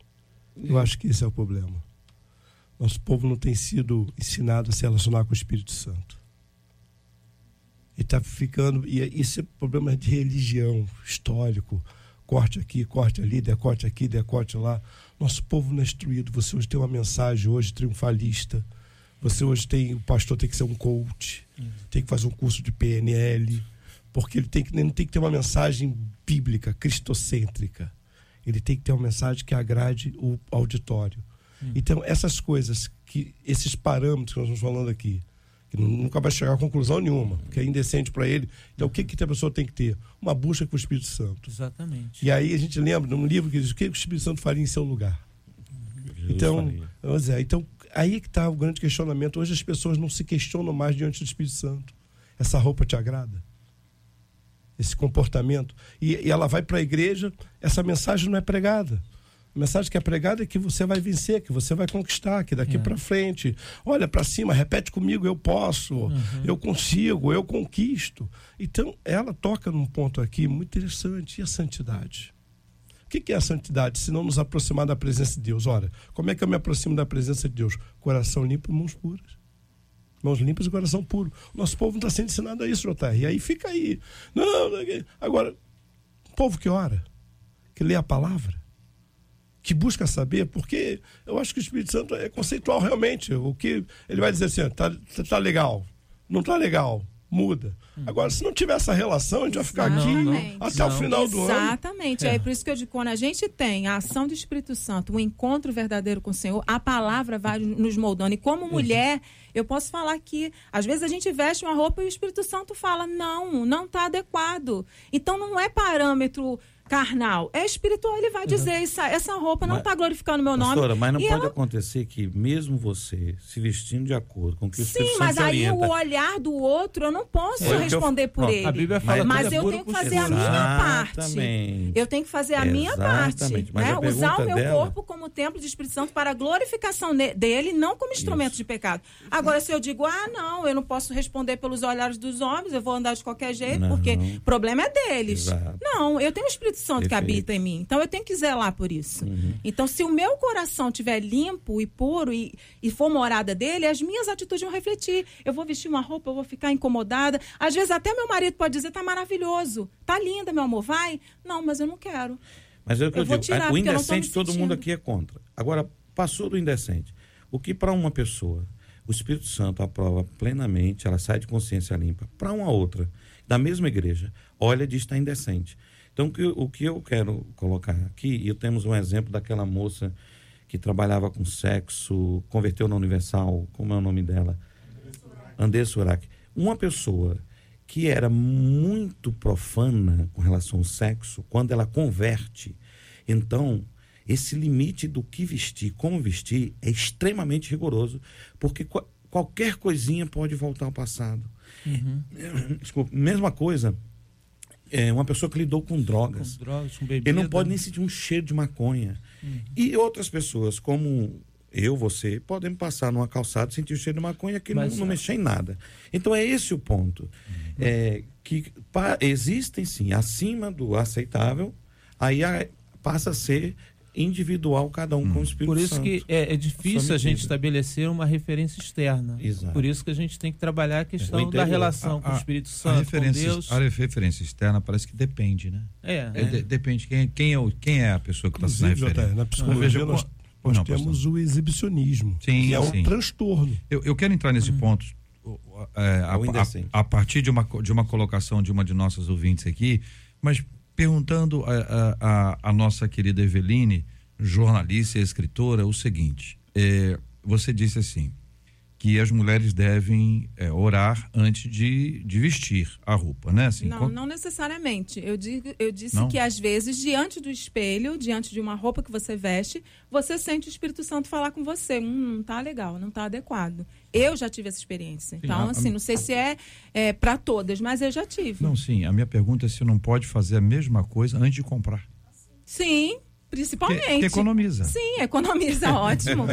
D: Eu acho que esse é o problema. Nosso povo não tem sido ensinado a se relacionar com o Espírito Santo. E está ficando. E isso é problema de religião, histórico. Corte aqui, corte ali, decote aqui, decote lá. Nosso povo não é instruído. Você hoje tem uma mensagem hoje triunfalista. Você hoje tem. O pastor tem que ser um coach, tem que fazer um curso de PNL, porque ele tem que, ele não tem que ter uma mensagem bíblica, cristocêntrica. Ele tem que ter uma mensagem que agrade o auditório. Então, essas coisas, que esses parâmetros que nós estamos falando aqui, que nu- nunca vai chegar a conclusão nenhuma, que é indecente para ele. Então, o que, que a pessoa tem que ter? Uma busca com o Espírito Santo.
F: Exatamente.
D: E aí a gente lembra num livro que diz o que o Espírito Santo faria em seu lugar.
E: Jesus
D: Então, dizer, então aí que está o grande questionamento. Hoje as pessoas não se questionam mais diante do Espírito Santo. Essa roupa te agrada? Esse comportamento? E, e ela vai para a igreja, essa mensagem não é pregada. A mensagem que é pregada é que você vai vencer, que você vai conquistar, que daqui
F: É.
D: para frente, olha para cima, repete comigo, eu posso, eu consigo, eu conquisto. Então, ela toca num ponto aqui muito interessante, e a santidade? O que é a santidade? Se não nos aproximar da presença de Deus. Ora, como é que eu me aproximo da presença de Deus? Coração limpo e mãos puras. Mãos limpas e coração puro. Nosso povo não está sendo ensinado a isso, JR. E aí fica aí. Não, não, não. agora, povo que ora, que lê a palavra, que busca saber, porque eu acho que o Espírito Santo é conceitual realmente. O que ele vai dizer assim, tá, tá legal, não tá legal, muda. Agora, se não tiver essa relação, a gente vai ficar aqui
G: Exatamente.
D: até o final do ano.
G: Exatamente. É. por isso que eu digo, quando a gente tem a ação do Espírito Santo, o encontro verdadeiro com o Senhor, a palavra vai nos moldando. E como mulher, eu posso falar que, às vezes, a gente veste uma roupa e o Espírito Santo fala, não, não está adequado. Então, não é parâmetro carnal, é espiritual. Ele vai dizer, essa, essa roupa não
E: Mas-
G: está glorificando o meu nome.
E: Pastora, mas não
G: E
E: pode
G: ela-
E: acontecer que mesmo você se vestindo de acordo com o que o
G: Sim, mas aí
E: orienta,
G: o olhar do outro, eu não posso
E: É eu-
G: responder por
E: Pronto,
G: ele.
F: A Bíblia fala
G: Mas
F: é
G: eu
F: puro
G: tenho que fazer a minha parte. Eu tenho que fazer a minha parte.
E: Exatamente. Mas
G: Né? Usar o meu
E: dela-
G: corpo como templo de Espírito Santo para a glorificação dele, não como instrumento de pecado. Agora, se eu digo, ah, não, eu não posso responder pelos olhares dos homens, eu vou andar de qualquer jeito,
E: Não.
G: porque o problema é deles.
E: Exato.
G: Não, eu tenho o Espírito Santo que
E: Perfeito.
G: habita em mim. Então eu tenho que zelar por isso. Então, se o meu coração estiver limpo e puro e, e for morada dele, as minhas atitudes vão refletir. Eu vou vestir uma roupa, eu vou ficar incomodada. Às vezes até meu marido pode dizer, tá maravilhoso, tá linda, meu amor, vai. Não, mas eu não quero.
E: Mas é o que eu,
G: Eu
E: digo,
G: tirar,
E: o indecente todo
G: sentindo.
E: mundo aqui é contra. Agora, passou do indecente. O que para uma pessoa o Espírito Santo aprova plenamente, ela sai de consciência limpa. Para uma outra, da mesma igreja, olha e diz está indecente. Então, o que, o que eu quero colocar aqui, e temos um exemplo daquela moça que trabalhava com sexo, converteu na Universal, como é o nome dela? André Surak. Uma pessoa que era muito profana com relação ao sexo, quando ela converte, então esse limite do que vestir, como vestir, é extremamente rigoroso, porque qua- qualquer coisinha pode voltar ao passado. Desculpa, mesma coisa, é uma pessoa que lidou com
F: Com
E: drogas.
F: drogas, com bebida.
E: Ele não pode nem sentir um cheiro de maconha. E outras pessoas, como eu, você, podem passar numa calçada e sentir o cheiro de maconha que não,
F: Mas,
E: não
F: ah,
E: mexer em nada. Então é esse o ponto. É, que pa- existem sim, acima do aceitável, aí a- passa a ser individual, cada um com o Espírito
F: Por isso
E: Santo.
F: que é, é difícil a gente estabelecer uma referência externa.
E: Exato.
F: Por isso que a gente tem que trabalhar a questão
E: interior.
F: da relação com o
A: A-
F: Espírito
A: A
F: Santo, com
A: referência,
F: Deus.
A: a referência externa parece que depende, né?
F: É,
A: É, de- depende quem, quem, é o, quem é a pessoa que está sendo referência.
D: Na
A: Eu
D: psicologia nós, nós
A: Não,
D: temos o exibicionismo,
A: Sim,
D: que é um
A: sim.
D: transtorno.
A: Eu, eu quero entrar nesse ponto o- o- é, a, a- a partir de uma, de uma colocação de uma de nossas ouvintes aqui, Mas perguntando a, a, a nossa querida Eveline, jornalista e escritora, o seguinte: é, você disse assim que as mulheres devem é, orar antes de, de vestir a roupa, né? Assim,
G: não, não necessariamente. Eu, digo, eu disse não? que às vezes, diante do espelho, diante de uma roupa que você veste, você sente o Espírito Santo falar com você. Hum, não tá legal, não tá adequado. Eu já tive essa experiência. Sim, então, a, assim, não sei se é, é para todas, mas eu já tive.
A: Não, sim. A minha pergunta é se não pode fazer a mesma coisa antes de comprar.
G: Sim, Principalmente. Que,
A: que economiza.
G: Sim, economiza, ótimo.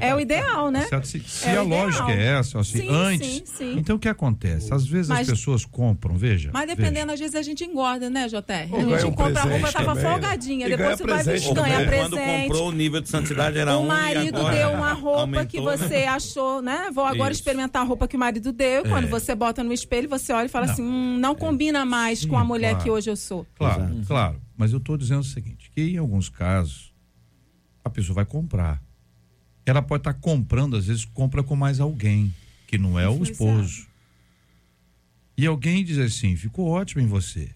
G: é o ideal, né?
A: Se, se é a lógica é essa, assim, sim, antes. Sim, sim. Então o que acontece? Às vezes mas, as pessoas compram, veja.
G: Mas dependendo, veja. às vezes a gente engorda, né, JR? A gente compra a roupa, tava também. folgadinha. depois você vai vestir, ganha presente. Quando
E: comprou, o nível de santidade era
G: o
E: um.
G: O marido deu uma roupa aumentou, que você né? achou, né? Vou agora Isso. experimentar a roupa que o marido deu. Quando é. você bota no espelho, você olha e fala assim: hum, não combina mais com a mulher que hoje eu sou.
A: Claro, claro. Mas eu estou dizendo o seguinte: que em alguns casos a pessoa vai comprar. Ela pode estar tá comprando, às vezes compra com mais alguém, que não é o esposo. E alguém diz assim: ficou ótimo em você.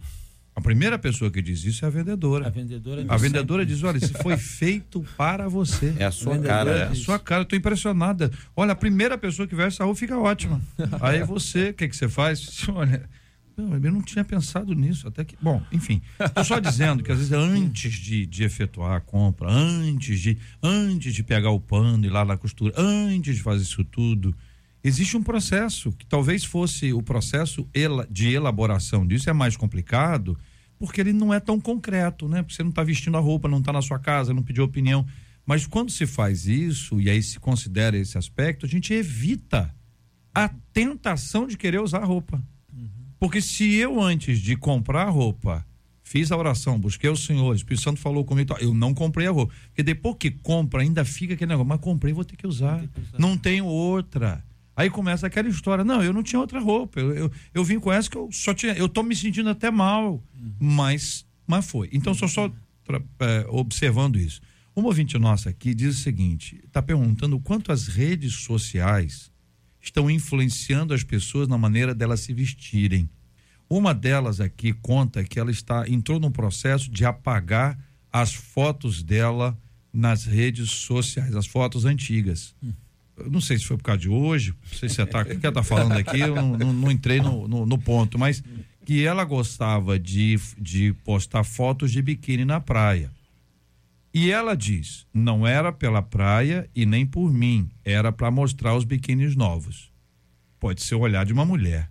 A: A primeira pessoa que diz isso é a vendedora.
F: A vendedora,
A: a vendedora diz: olha, isso foi feito para você.
E: É a sua a cara.
A: É a sua cara. Eu estou impressionada. Olha, a primeira pessoa que veste essa roupa fica ótima. Aí você, o que, que você faz? Olha, não, eu não tinha pensado nisso, até que. Bom, enfim. Estou só dizendo que às vezes antes de, de efetuar a compra, antes de, antes de pegar o pano e ir lá na costura, antes de fazer isso tudo, existe um processo que talvez fosse o processo de elaboração disso é mais complicado, porque ele não é tão concreto, né? Porque você não está vestindo a roupa, não está na sua casa, não pediu opinião. Mas quando se faz isso, e aí se considera esse aspecto, a gente evita a tentação de querer usar a roupa. Porque se eu, antes de comprar a roupa, fiz a oração, busquei o Senhor, o Espírito Santo falou comigo, eu não comprei a roupa. Porque depois que compra, ainda fica aquele negócio, mas comprei, vou ter que usar. Ter que usar. Não tenho outra. Aí começa aquela história, não, eu não tinha outra roupa. Eu, eu, eu vim com essa que eu só tinha. Eu tô me sentindo até mal. Uhum. Mas, mas foi. Então, só só é, observando isso. Uma ouvinte nossa aqui diz o seguinte: está perguntando quanto as redes sociais estão influenciando as pessoas na maneira delas se vestirem. Uma delas aqui conta que ela está entrou num processo de apagar as fotos dela nas redes sociais, as fotos antigas. Eu não sei se foi por causa de hoje, não sei se você tá, o que ela está falando aqui, eu não, não, não entrei no, no, no, ponto, mas que ela gostava de, de postar fotos de biquíni na praia. E ela diz: não era pela praia e nem por mim, era para mostrar os biquínis novos. Pode ser o olhar de uma mulher.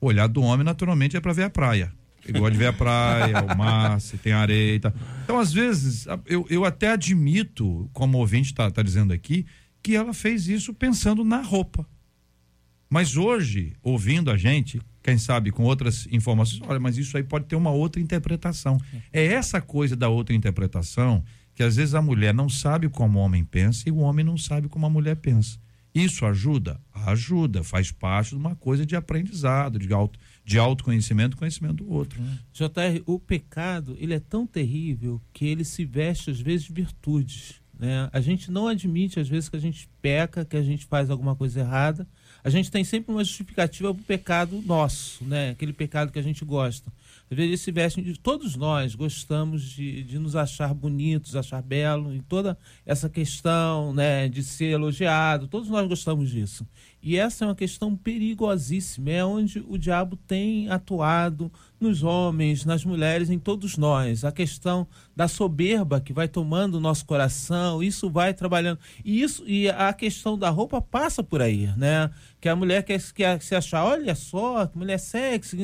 A: O olhar do homem, naturalmente, é para ver a praia. Ele gosta de ver a praia, o mar, se tem areia. Tá. Então, às vezes, eu, eu até admito, como o ouvinte está tá dizendo aqui, que ela fez isso pensando na roupa. Mas hoje, ouvindo a gente, quem sabe com outras informações, olha, mas isso aí pode ter uma outra interpretação. É essa coisa da outra interpretação que às vezes a mulher não sabe como o homem pensa e o homem não sabe como a mulher pensa. Isso ajuda? Ajuda, faz parte de uma coisa de aprendizado, de, auto, de autoconhecimento, conhecimento do outro.
F: JR, o pecado, ele é tão terrível que ele se veste às vezes de virtudes. Né? A gente não admite às vezes que a gente peca, que a gente faz alguma coisa errada. A gente tem sempre uma justificativa para o pecado nosso, né? aquele pecado que a gente gosta. Vezes se vestem. Todos nós gostamos de, de nos achar bonitos, achar belo, e toda essa questão né, de ser elogiado, todos nós gostamos disso. E essa é uma questão perigosíssima, é onde o diabo tem atuado nos homens, nas mulheres, em todos nós. A questão da soberba que vai tomando o nosso coração, isso vai trabalhando. E isso e a questão da roupa passa por aí, né? Que a mulher quer, quer se achar, olha só, que mulher sexy.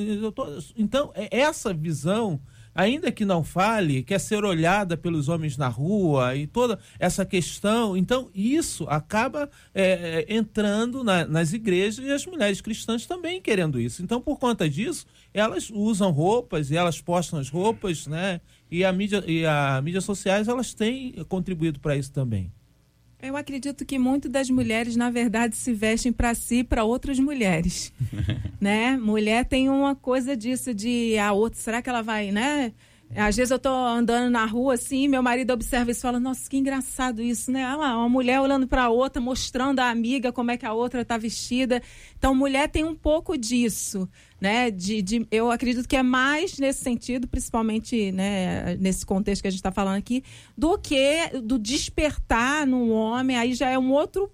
F: Então, é essa visão ainda que não fale, quer ser olhada pelos homens na rua e toda essa questão. Então, isso acaba é, é, entrando na, nas igrejas e as mulheres cristãs também querendo isso. Então, por conta disso, elas usam roupas e elas postam as roupas, né? E a mídia e a mídias sociais elas têm contribuído para isso também.
G: Eu acredito que muito das mulheres, na verdade, se vestem para si e para outras mulheres. né? Mulher tem uma coisa disso de a outra, será que ela vai, né? Às vezes eu tô andando na rua assim, meu marido observa isso e fala: Nossa, que engraçado isso, né? Olha lá, uma mulher olhando para a outra, mostrando a amiga como é que a outra tá vestida. Então, mulher tem um pouco disso, né? De, de, eu acredito que é mais nesse sentido, principalmente né, nesse contexto que a gente está falando aqui, do que do despertar num homem. Aí já é um outro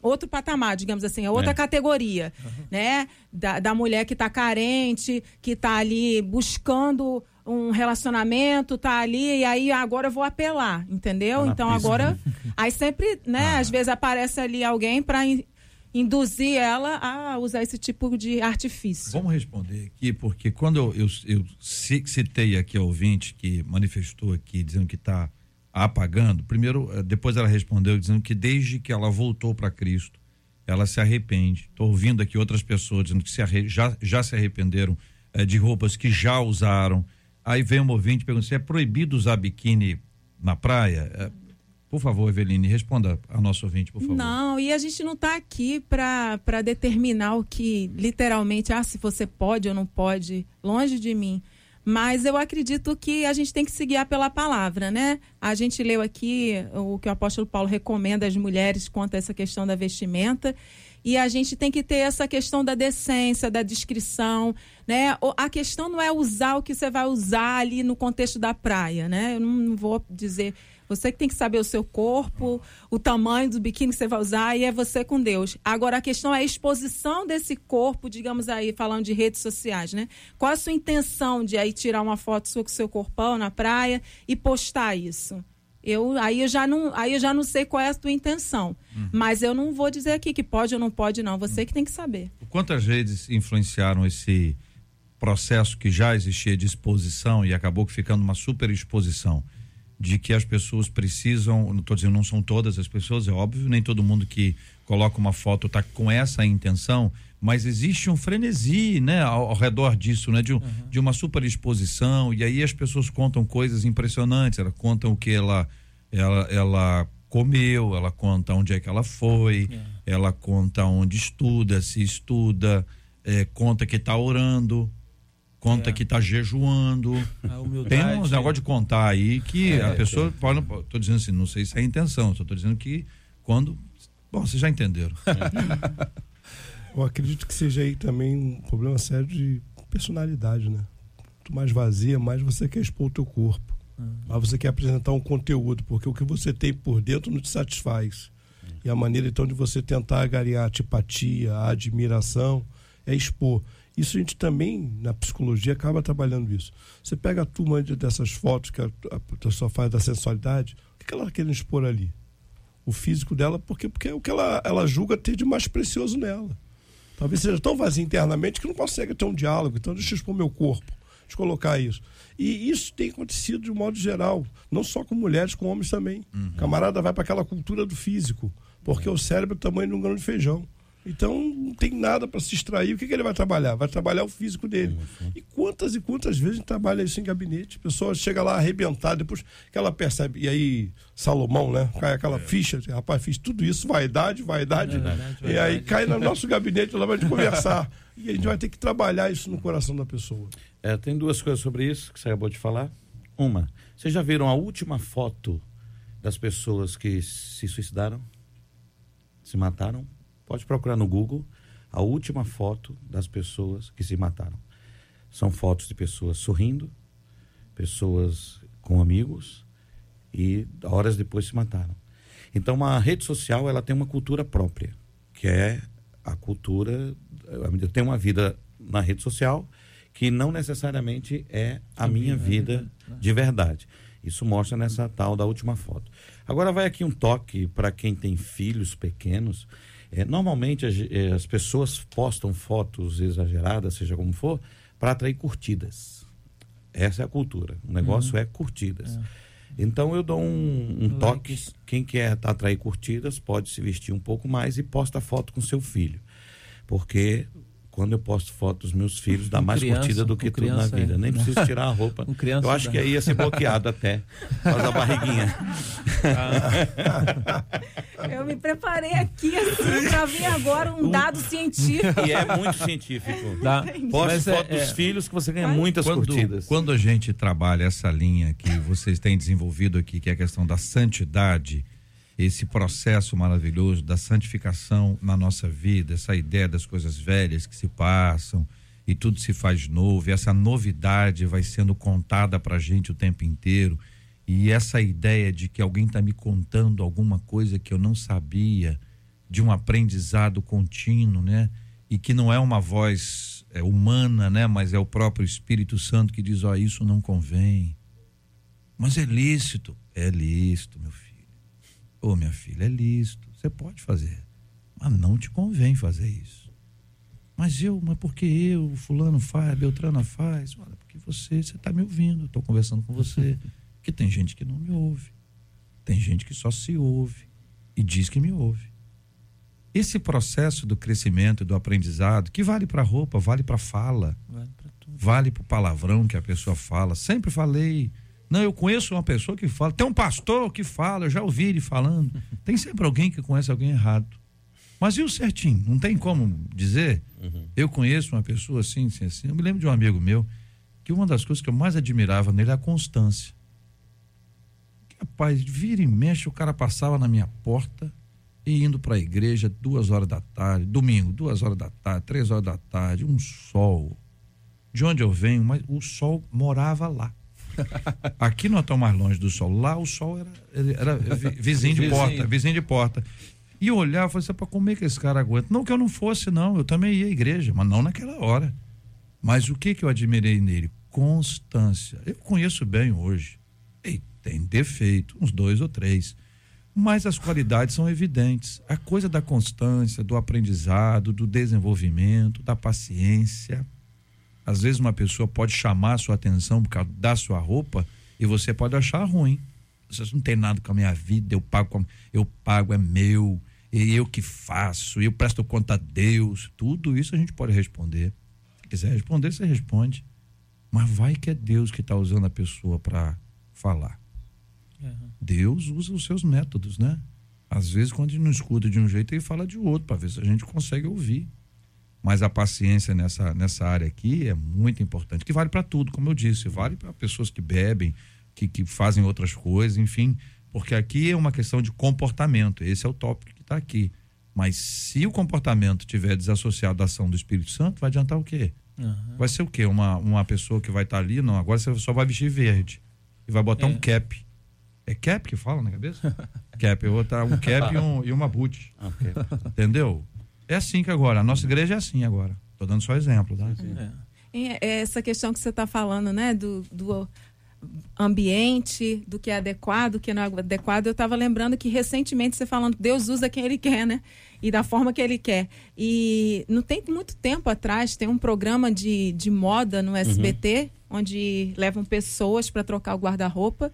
G: outro patamar, digamos assim, é outra é. categoria, uhum. né? Da, da mulher que está carente, que está ali buscando um relacionamento, tá ali, e aí agora eu vou apelar, entendeu? Tá então pista, agora. Né? Aí sempre, né, ah. às vezes aparece ali alguém para induzir ela a usar esse tipo de artifício.
A: Vamos responder aqui, porque quando eu, eu, eu citei aqui a ouvinte que manifestou aqui dizendo que está apagando, primeiro, eh, depois ela respondeu dizendo que desde que ela voltou para Cristo, ela se arrepende. Estou ouvindo aqui outras pessoas dizendo que se arre, já, já se arrependeram é, de roupas que já usaram, Aí vem um ouvinte perguntando se é proibido usar biquíni na praia. É, por favor, Eveline, responda a nosso ouvinte, por favor.
G: Não, e a gente não está aqui para determinar o que literalmente, ah, se você pode ou não pode, longe de mim. Mas eu acredito que a gente tem que se guiar pela palavra, né? A gente leu aqui o que o apóstolo Paulo recomenda às mulheres quanto a essa questão da vestimenta. E a gente tem que ter essa questão da decência, da descrição, né? A questão não é usar o que você vai usar ali no contexto da praia, né? Eu não vou dizer você que tem que saber o seu corpo, o tamanho do biquíni que você vai usar e é você com Deus. Agora a questão é a exposição desse corpo, digamos aí, falando de redes sociais, né? Qual a sua intenção de aí tirar uma foto sua com o seu corpão na praia e postar isso? Eu aí eu já não aí eu já não sei qual é a tua intenção uhum. mas eu não vou dizer aqui que pode ou não pode não você uhum. que tem que saber
A: quantas redes influenciaram esse processo que já existia de exposição e acabou ficando uma super exposição de que as pessoas precisam não estou dizendo não são todas as pessoas é óbvio nem todo mundo que coloca uma foto está com essa intenção mas existe um frenesi, né, ao, ao redor disso, né, de, um, uhum. de uma super exposição, e aí as pessoas contam coisas impressionantes, ela contam o que ela, ela, ela comeu, ela conta onde é que ela foi, é. ela conta onde estuda, se estuda, é, conta que está orando, conta é. que está jejuando. Tem uns negócio de contar aí que é, a pessoa pode, tô dizendo assim, não sei se é a intenção, só tô dizendo que quando, bom, vocês já entenderam.
D: Eu acredito que seja aí também um problema sério de personalidade, né? Quanto mais vazia, mais você quer expor o teu corpo. Uhum. Mas você quer apresentar um conteúdo, porque o que você tem por dentro não te satisfaz. Uhum. E a maneira então de você tentar agariar a antipatia, a admiração, é expor. Isso a gente também, na psicologia, acaba trabalhando isso. Você pega a turma dessas fotos que a, a pessoa faz da sensualidade, o que ela está querendo expor ali? O físico dela, porque, porque é o que ela, ela julga ter de mais precioso nela. Talvez seja tão vazio internamente que não consegue ter um diálogo. Então, deixa eu expor meu corpo. Deixa eu colocar isso. E isso tem acontecido de modo geral, não só com mulheres, com homens também. Uhum. Camarada vai para aquela cultura do físico, porque uhum. o cérebro é o tamanho de um grão de feijão. Então não tem nada para se extrair. O que, que, ele vai trabalhar? Vai trabalhar o físico dele. Uhum. E quantas e quantas vezes a gente trabalha isso em gabinete? A pessoa chega lá arrebentada, depois que ela percebe. E aí, Salomão, né? Cai aquela é. ficha, rapaz, fiz tudo isso, vaidade, vaidade. É verdade, e aí cai no nosso gabinete, lá vai de conversar. E a gente vai ter que trabalhar isso no coração da pessoa.
E: É, tem duas coisas sobre isso que você acabou de falar. Uma, vocês já viram a última foto das pessoas que se suicidaram? Se mataram? Pode procurar no Google a última foto das pessoas que se mataram. São fotos de pessoas sorrindo, pessoas com amigos e horas depois se mataram. Então, a rede social ela tem uma cultura própria, que é a cultura. Eu tenho uma vida na rede social que não necessariamente é a minha vida de verdade. Isso mostra nessa tal da última foto. Agora vai aqui um toque para quem tem filhos pequenos é, normalmente as, é, as, pessoas postam fotos exageradas, seja como for, para atrair curtidas. Essa é a cultura. O negócio uhum. é curtidas. É. Então eu dou um, um toque. Quem quer atrair curtidas pode se vestir um pouco mais e posta foto com seu filho. Porque quando eu posto fotos dos meus filhos, dá mais
F: criança,
E: curtida do que tudo na
F: criança,
E: vida.
F: é.
E: Nem preciso tirar a roupa.
F: Criança
E: eu acho
F: dá.
E: que aí ia ser bloqueado até. Faz a barriguinha.
G: Eu me preparei aqui assim para ver agora um dado científico.
E: E é muito científico.
F: Dá.
E: Poste
F: Mas é-
E: foto dos
F: é-
E: filhos que você ganha muitas
A: Quando,
E: curtidas.
A: quando a gente trabalha essa linha que vocês têm desenvolvido aqui, que é a questão da santidade, esse processo maravilhoso da santificação na nossa vida, essa ideia das coisas velhas que se passam e tudo se faz novo, e essa novidade vai sendo contada pra gente o tempo inteiro, e essa ideia de que alguém está me contando alguma coisa que eu não sabia, de um aprendizado contínuo, né? E que não é uma voz é, humana, né? Mas é o próprio Espírito Santo que diz: ó, isso não convém. Mas é lícito. É lícito, meu filho. Ô, minha filha, é lícito. Você pode fazer. Mas não te convém fazer isso. Mas eu, mas porque eu, fulano faz, Beltrana faz? Olha, porque você, você está me ouvindo, estou conversando com você. Porque tem gente que não me ouve. Tem gente que só se ouve e diz que me ouve. Esse processo do crescimento e do aprendizado, que vale para roupa, vale para fala,
F: Vale
A: vale para o palavrão que a pessoa fala. Sempre falei. Não, eu conheço uma pessoa que fala. Tem um pastor que fala, eu já ouvi ele falando. Tem sempre alguém que conhece alguém errado. Mas e o certinho? Não tem como dizer? Eu conheço uma pessoa assim, assim, assim. Eu me lembro de um amigo meu que uma das coisas que eu mais admirava nele é a constância. Que, Rapaz, vira e mexe, o cara passava na minha porta e indo para a igreja duas horas da tarde, domingo, duas horas da tarde, três horas da tarde, um sol. De onde eu venho, mas o sol morava lá. Aqui nós estamos mais longe do sol. Lá o sol era, era vi- vizinho de porta, vizinho de porta. E eu olhava e falei assim, para comer que esse cara aguenta? Não que eu não fosse, não. Eu também ia à igreja, mas não naquela hora. Mas o que que eu admirei nele? Constância. Eu conheço bem hoje. E tem defeito, uns dois ou três. Mas as qualidades são evidentes. A coisa da constância, do aprendizado, do desenvolvimento, da paciência. Às vezes uma pessoa pode chamar a sua atenção por causa da sua roupa e você pode achar ruim. Você não tem nada com a minha vida, eu pago, com- eu pago é meu, e eu que faço, eu presto conta a Deus. Tudo isso a gente pode responder. Se quiser responder, você responde. Mas vai que é Deus que está usando a pessoa para falar. Deus usa os seus métodos, né? Às vezes, quando ele não escuta de um jeito, ele fala de outro, para ver se a gente consegue ouvir. Mas a paciência nessa, nessa área aqui é muito importante, que vale para tudo, como eu disse, vale para pessoas que bebem, que, que fazem outras coisas, enfim, porque aqui é uma questão de comportamento, esse é o tópico que está aqui. Mas se o comportamento tiver desassociado da ação do Espírito Santo, vai adiantar o quê?
F: Aham.
A: Vai ser o quê? Uma, uma pessoa que vai estar ali? Não, agora você só vai vestir verde e vai botar
F: É.
A: um cap. É cap que fala na cabeça? cap, eu vou botar um cap e, um, e uma boot.
E: Ok.
A: Entendeu? É assim que agora. A nossa igreja é assim agora. Tô dando só exemplo, tá?
F: É.
G: É, essa questão que você está falando, né, do, do ambiente, do que é adequado, do que não é adequado. Eu estava lembrando que recentemente você falando, Deus usa quem Ele quer, né? E da forma que Ele quer. E não tem muito tempo atrás, tem um programa de, de moda no SBT, onde levam pessoas para trocar o guarda-roupa.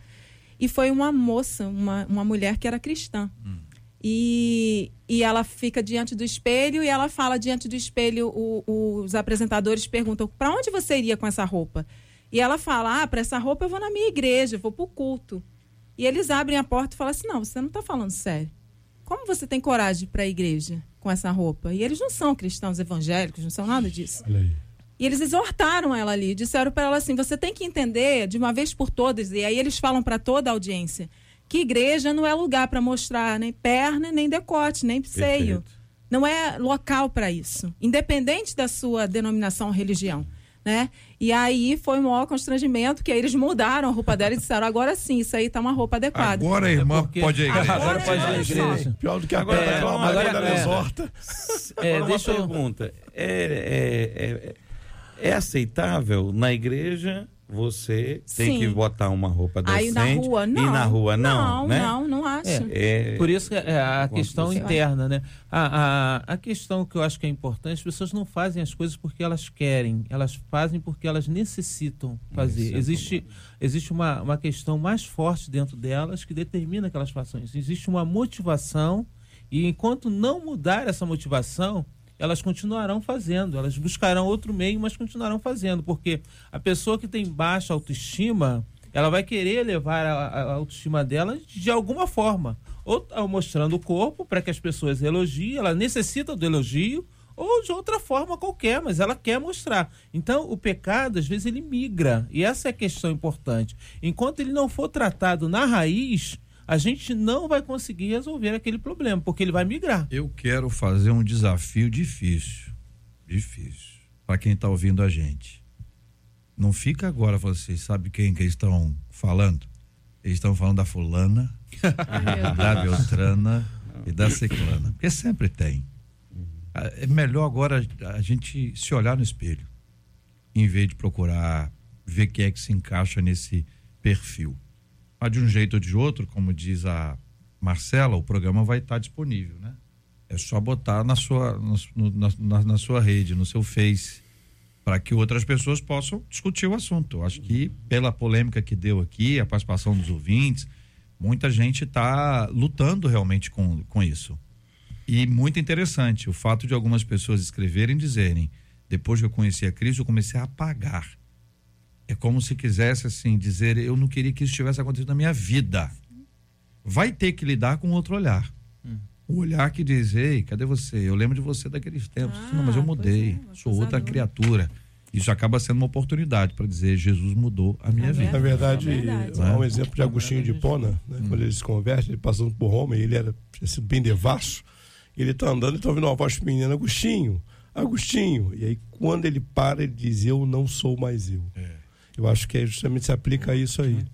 G: E foi uma moça, uma, uma mulher que era cristã. E, e ela fica diante do espelho e ela fala diante do espelho. o- os apresentadores perguntam: para onde você iria com essa roupa? E ela fala: ah, para essa roupa eu vou na minha igreja, vou para o culto. E eles abrem a porta e falam assim: não, você não está falando sério. Como você tem coragem para a igreja com essa roupa? E eles não são cristãos evangélicos, não são nada disso.
D: Olha aí.
G: E eles exortaram ela ali, disseram para ela assim: você tem que entender de uma vez por todas, e aí eles falam para toda a audiência, que igreja não é lugar para mostrar nem perna, nem decote, nem seio.
E: Perfeito.
G: Não é local para isso, independente da sua denominação ou religião. Né? E aí foi um maior constrangimento, que aí eles mudaram a roupa dela e disseram: agora sim, isso aí tá uma roupa adequada.
A: Agora a irmã
F: porque-
A: pode ir à igreja.
F: Agora pode ir à igreja.
D: Pior do que a
E: Agora- é,
F: agora-
D: Maria da
F: é.
D: exorta.
F: É,
E: Agora,
F: deixa
E: uma
F: eu-
E: pergunta. É, é, é, é aceitável na igreja você tem
G: Sim.
E: que botar uma roupa decente
G: Aí na rua, não.
E: e na rua não,
G: não,
E: né?
G: não, não acho.
E: É,
F: Por isso que é a questão interna, né? A, a, a questão que eu acho que é importante, as pessoas não fazem as coisas porque elas querem, elas fazem porque elas necessitam fazer.
E: Isso é
F: Existe, existe uma, uma questão mais forte dentro delas que determina aquelas fações. Existe uma motivação e enquanto não mudar essa motivação, elas continuarão fazendo, elas buscarão outro meio, mas continuarão fazendo, porque a pessoa que tem baixa autoestima, ela vai querer levar a, a autoestima dela de alguma forma, ou tá mostrando o corpo para que as pessoas elogiem, ela necessita do elogio, ou de outra forma qualquer, mas ela quer mostrar. Então, o pecado, às vezes, ele migra, e essa é a questão importante. Enquanto ele não for tratado na raiz, a gente não vai conseguir resolver aquele problema, porque ele vai migrar.
A: Eu quero fazer um desafio difícil, difícil, para quem está ouvindo a gente. Não fica agora, vocês sabe quem que eles estão falando? Eles estão falando da fulana, da beltrana e da ciclana, porque sempre tem. É melhor agora a gente se olhar no espelho, em vez de procurar ver quem é que se encaixa nesse perfil. Mas de um jeito ou de outro, como diz a Marcela, o programa vai estar disponível, né? É só botar na sua, no, na, na, sua rede, no seu Face, para que outras pessoas possam discutir o assunto. Eu acho que pela polêmica que deu aqui, a participação dos ouvintes, muita gente está lutando realmente com, com isso. E muito interessante o fato de algumas pessoas escreverem e dizerem: depois que eu conheci a Cristo, eu comecei a apagar. É como se quisesse assim dizer: eu não queria que isso tivesse acontecido na minha vida. Vai ter que lidar com outro olhar. Hum. O olhar que diz: ei, cadê você? Eu lembro de você daqueles tempos. Ah, não, mas eu mudei. É, sou outra criatura. Isso acaba sendo uma oportunidade para dizer Jesus mudou a minha é vida.
D: Na verdade, é verdade. há um exemplo de Agostinho de Pona, né? hum. quando ele se converte, ele passando por Roma, ele era tinha sido bem devasso ele está andando e está ouvindo uma voz feminina, Agostinho, Agostinho. E aí, quando ele para, ele diz: Eu não sou mais eu. É. Eu acho que é justamente se aplica a isso aí.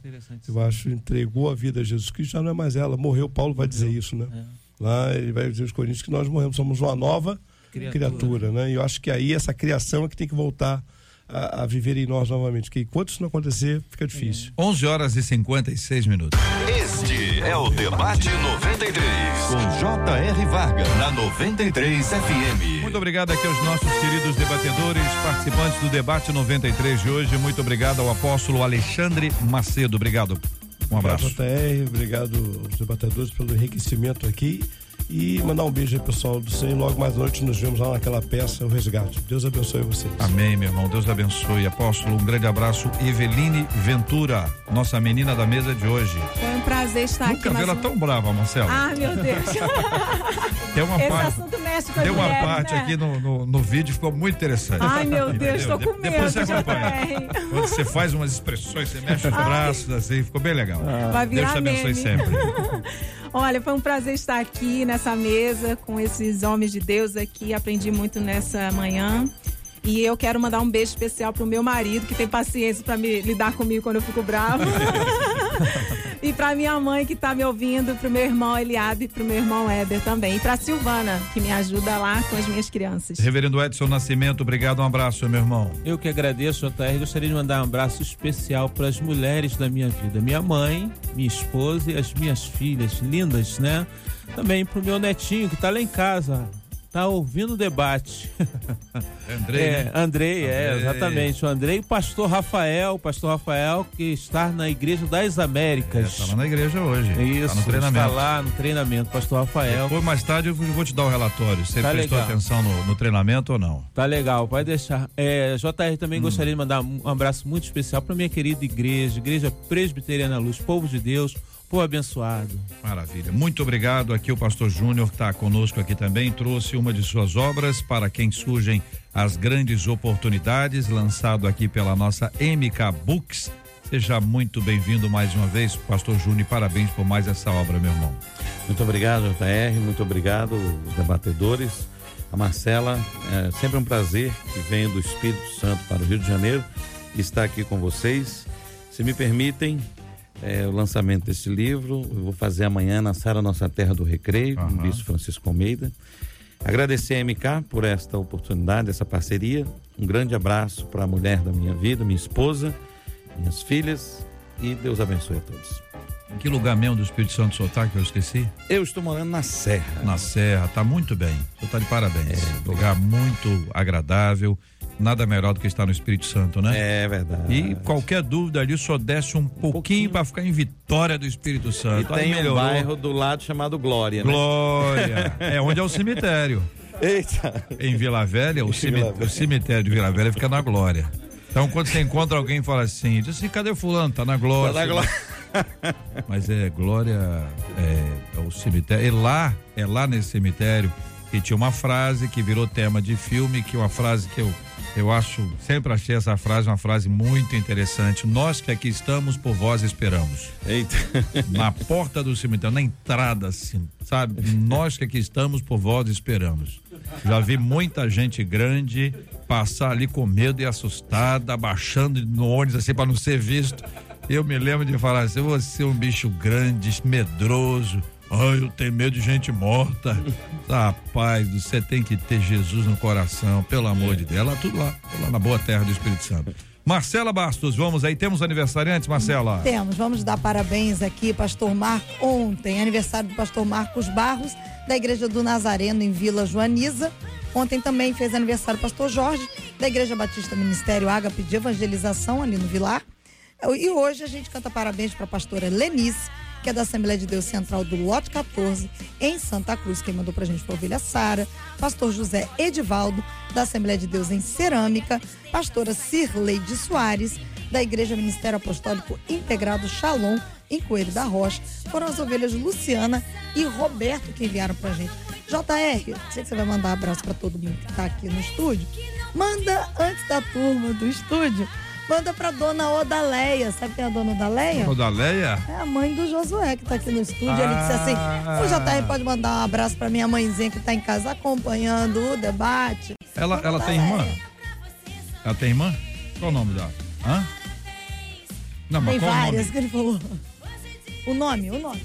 D: Eu acho entregou a vida a Jesus Cristo, já não é mais ela. Morreu, Paulo vai dizer isso, né? É. Lá ele vai dizer aos Coríntios que nós morremos, somos uma nova criatura. criatura, né? E eu acho que aí essa criação é que tem que voltar a, a, viver em nós novamente. Porque enquanto isso não acontecer, fica difícil.
A: 11 horas e 56 minutos.
C: Este é o Debate 93, com J.R. Varga, na 93 FM.
A: Muito obrigado aqui aos nossos queridos debatedores, participantes do Debate 93 de hoje. Muito obrigado ao apóstolo Alexandre Macedo. Obrigado. Um abraço.
D: Obrigado, JR. Obrigado aos debatedores pelo enriquecimento aqui. E mandar um beijo aí, pessoal do SEM. Logo mais à noite nos vemos lá naquela peça, o resgate. Deus abençoe vocês.
A: Amém, meu irmão. Deus abençoe. Apóstolo, um grande abraço. Eveline Ventura, nossa menina da mesa de hoje.
G: Foi um prazer estar
A: Nunca
G: aqui.
A: Nunca vi ela tão brava, Marcelo.
G: Ah, meu Deus.
A: Tem uma
G: Esse
A: parte,
G: assunto mexe com
A: Tem uma
G: mulheres,
A: parte
G: né?
A: aqui no, no, no, vídeo ficou muito interessante.
G: Ai, meu Deus, estou com medo.
A: Depois você acompanha. Quando você faz umas expressões, você mexe os braços, assim, ficou bem legal.
G: Vai virar
A: Deus te abençoe
G: meme.
A: sempre.
G: Olha, foi um prazer estar aqui nessa mesa com esses homens de Deus aqui. Aprendi muito nessa manhã. E eu quero mandar um beijo especial pro meu marido, que tem paciência para me lidar comigo quando eu fico bravo. e pra minha mãe que tá me ouvindo, pro meu irmão Eliabe e pro meu irmão Éder também. E pra Silvana, que me ajuda lá com as minhas crianças.
A: Reverendo Edson Nascimento, obrigado, um abraço, meu irmão.
F: Eu que agradeço, JR. Gostaria de mandar um abraço especial para as mulheres da minha vida. Minha mãe, minha esposa e as minhas filhas lindas, né? Também pro meu netinho que tá lá em casa, tá ouvindo o debate.
A: Andrei,
F: é,
A: né?
F: Andrei, é, exatamente. O Andrei e o pastor Rafael, pastor Rafael que está na Igreja das Américas.
A: Está lá na igreja hoje.
F: Isso,
A: tá no treinamento.
F: está lá no treinamento, pastor Rafael.
A: Depois, mais tarde, eu vou te dar o relatório. Você
F: Tá
A: prestou
F: legal.
A: atenção no, no treinamento ou não?
F: Tá legal, pode deixar. É, JR também
A: Hum.
F: gostaria de mandar um abraço muito especial para minha querida igreja, Igreja Presbiteriana Luz, povo de Deus, povo abençoado.
A: Maravilha. Muito obrigado. Aqui o pastor Júnior está conosco aqui também. Trouxe uma de suas obras para quem surgem as grandes oportunidades, lançado aqui pela nossa MK Books. Seja muito bem-vindo mais uma vez, pastor Júnior. e Parabéns por mais essa obra, meu irmão.
E: Muito obrigado, JR. Muito obrigado, os debatedores. A Marcela, é sempre um prazer que venha do Espírito Santo para o Rio de Janeiro estar aqui com vocês. Se me permitem, é, o lançamento desse livro, eu vou fazer amanhã na Sala Nossa Terra do Recreio, com o. Bispo Francisco Almeida. Agradecer a MK por esta oportunidade, essa parceria. Um grande abraço para a mulher da minha vida, minha esposa, minhas filhas e Deus abençoe a todos.
A: Em que lugar mesmo do Espírito Santo o senhor tá, que eu esqueci?
E: Eu estou morando na Serra.
A: Na Serra, tá muito bem. O senhor tá de parabéns. lugar muito agradável. Nada melhor do que estar no Espírito Santo, né?
E: É verdade.
A: E qualquer dúvida ali, só desce um pouquinho para ficar em Vitória do Espírito
E: E
A: Santo. Aí
E: tem um bairro do lado chamado Glória, né?
A: Glória. é onde é o cemitério.
E: Eita.
A: Em Vila Velha, o, cimi-
E: Vila
A: o cemitério de Vila Velha fica na glória. Então, quando você encontra alguém e fala assim, diz assim, cadê fulano? Tá na glória.
E: Tá na glória.
A: Mas é glória, é, é o cemitério. E lá, é lá nesse cemitério que tinha uma frase que virou tema de filme, que é uma frase que eu, eu acho, sempre achei essa frase uma frase muito interessante. Nós que aqui estamos, por vós esperamos.
E: Eita.
A: Na porta do cemitério, na entrada, assim, sabe? Nós que aqui estamos, por vós esperamos. Já vi muita gente grande passar ali com medo e assustada, abaixando no ônibus assim para não ser visto. Eu me lembro de falar assim: você é um bicho grande, medroso. Ai, eu tenho medo de gente morta. Rapaz, você tem que ter Jesus no coração, pelo amor de Deus. Ela tudo lá, lá na boa terra do Espírito Santo. Marcela Bastos, vamos aí. Temos aniversariantes, Marcela?
B: Temos, vamos dar parabéns aqui, pastor Marco, ontem, aniversário do pastor Marcos Barros, da Igreja do Nazareno, em Vila Joaniza. Ontem também fez aniversário o pastor Jorge, da Igreja Batista Ministério Ágape de Evangelização, ali no Vilar. E hoje a gente canta parabéns para a pastora Lenice, que é da Assembleia de Deus Central do Lote 14, em Santa Cruz. Quem mandou pra gente foi a ovelha Sara. Pastor José Edivaldo, da Assembleia de Deus em Cerâmica. Pastora Cirleide Soares, da Igreja Ministério Apostólico Integrado Shalom, em Coelho da Rocha. Foram as ovelhas Luciana e Roberto que enviaram pra gente. JR, sei que você vai mandar um abraço para todo mundo que tá aqui no estúdio. Manda antes da turma do estúdio. Manda pra dona Odaleia. Sabe quem é a dona Odaleia?
A: Rodaleia?
B: É a mãe do Josué que tá aqui no estúdio. Ele disse assim:
A: Ah.
B: o JR pode mandar um abraço pra minha mãezinha que tá em casa acompanhando o debate.
A: Ela, ela tem irmã?
B: Odaleia.
A: Ela tem irmã? Qual o nome dela? Hã? Não,
B: Tem várias que ele falou. O nome, o nome.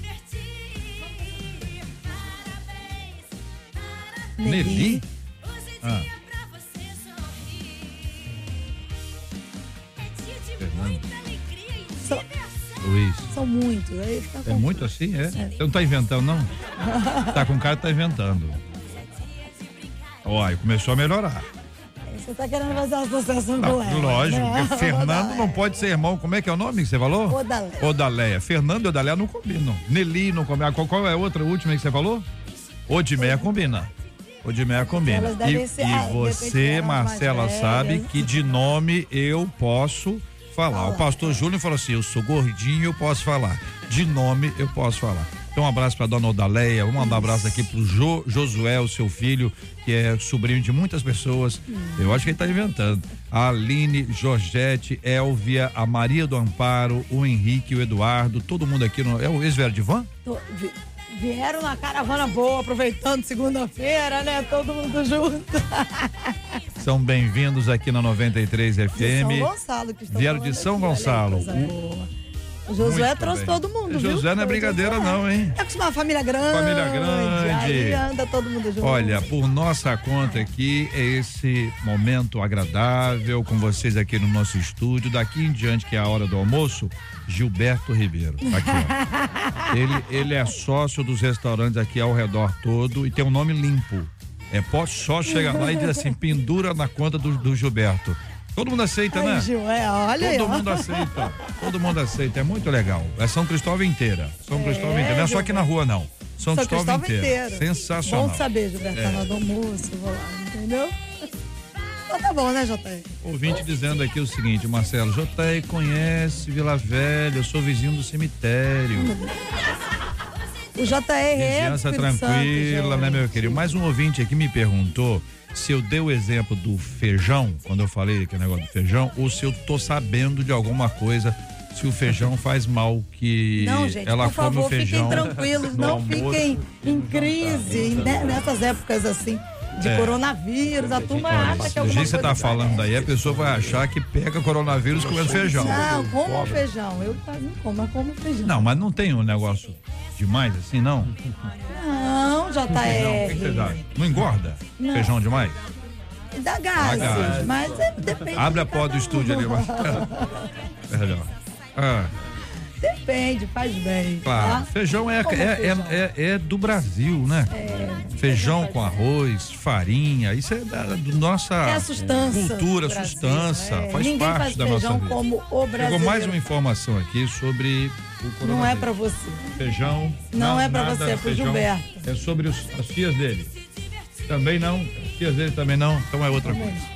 A: Nelly? Ah. Fernando.
B: São,
A: Luiz.
B: são muitos.
A: É
B: confuso.
A: muito assim, é? Você não tá inventando, não? Tá com cara que tá inventando. Olha, começou a melhorar.
B: Você tá querendo fazer uma associação com ela.
A: lógico,
B: né?
A: porque Fernando não pode ser irmão. Como é que é o nome que você falou?
B: Odaleia.
A: Odaleia. Fernando e Odaleia não combinam. Nelly não combina. Qual, qual é a outra última que você falou? Odimeia combina. Odimeia combina. E,
B: ser-
A: e
B: ah,
A: você, Marcela, sabe que de nome eu posso falar. O pastor Júnior falou assim: eu sou gordinho, eu posso falar. De nome eu posso falar. Então, um abraço pra dona Odaleia. Vamos mandar um abraço aqui pro Jo- Josué, o seu filho, que é sobrinho de muitas pessoas. Eu acho que ele tá inventando. A Aline, Georgette, Elvia, a Maria do Amparo, o Henrique, o Eduardo, todo mundo aqui. No, é o ex-velho
B: Vieram na caravana boa, aproveitando segunda-feira, né? Todo mundo junto.
A: São bem-vindos aqui na 93
B: De São
A: FM.
B: Gonçalo que estão
A: Vieram de São
B: aqui,
A: Gonçalo.
B: O Josué
A: Muito
B: trouxe
A: bem.
B: todo mundo, viu?
A: Josué não é brincadeira não, hein?
B: É uma família grande.
A: Família grande.
B: Aí anda todo mundo junto.
A: Olha, por nossa conta aqui, é esse momento agradável com vocês aqui no nosso estúdio. Daqui em diante, que é a hora do almoço, Gilberto Ribeiro. Tá aqui, ó. ele, ele é sócio dos restaurantes aqui ao redor todo e tem um nome limpo. É, pode só chegar lá e dizer assim, pendura na conta do, do Gilberto. Todo mundo aceita,
B: Ai,
A: né?
B: Gil, é, olha aí,
A: Todo
B: ó.
A: mundo aceita. Todo mundo aceita. É muito legal. É São Cristóvão inteira. São Cristóvão inteira. Não é só aqui na rua, não. São,
B: São
A: Cristóvão,
B: Cristóvão
A: inteira. Sensacional.
B: Bom saber, Gilberto,
A: É.
B: tá na hora do almoço, vou lá, entendeu? Então tá bom, né, JR?
A: Ouvinte dizendo aqui o seguinte, Marcelo, JR conhece Vila Velha, eu sou vizinho do cemitério.
B: O JR é
A: Vizinhança
B: Espírito Santo,
A: tranquila, né, meu querido? Mais um ouvinte aqui me perguntou se eu dei o exemplo do feijão, quando eu falei aquele negócio do feijão, ou se eu tô sabendo de alguma coisa, se o feijão faz mal, que
B: Não, gente,
A: ela
B: por
A: come
B: favor,
A: o feijão.
B: fiquem tranquilos, não
A: almoço.
B: fiquem em crise né, nessas épocas assim de
A: É.
B: coronavírus. A turma acha que é
A: Do
B: alguma
A: jeito que você
B: coisa
A: tá falando daí, a pessoa vai achar que pega coronavírus comendo feijão.
B: Não, como feijão. Eu quase não como, mas como feijão.
A: Não, mas não tem um negócio demais assim, não?
B: Não,
A: Não, o que que você dá?
B: JR.
A: Não engorda?
B: Não.
A: Feijão demais?
B: Dá gases,
A: Dá gases.
B: mas é, depende.
A: Abre a porta do estúdio ali, Marcelo. Melhor. Ah,
B: Depende, faz bem.
A: claro.
B: Tá?
A: Feijão é,
B: Como
A: é,
B: feijão.
A: é, é- é do Brasil, né? Feijão com arroz, farinha, isso é da nossa
B: É
A: cultura,
B: Brasil,
A: sustância,
B: é.
A: faz
B: Ninguém
A: parte
B: faz
A: da nossa vida.
B: como o Brasil.
A: Chegou mais uma informação aqui sobre o coronavírus.
B: Não é pra você.
A: Feijão.
B: Não é pra
A: nada,
B: você, é pro. Gilberto.
A: É sobre os, as tias dele. Também não. Tias dele também não. Então é outra coisa.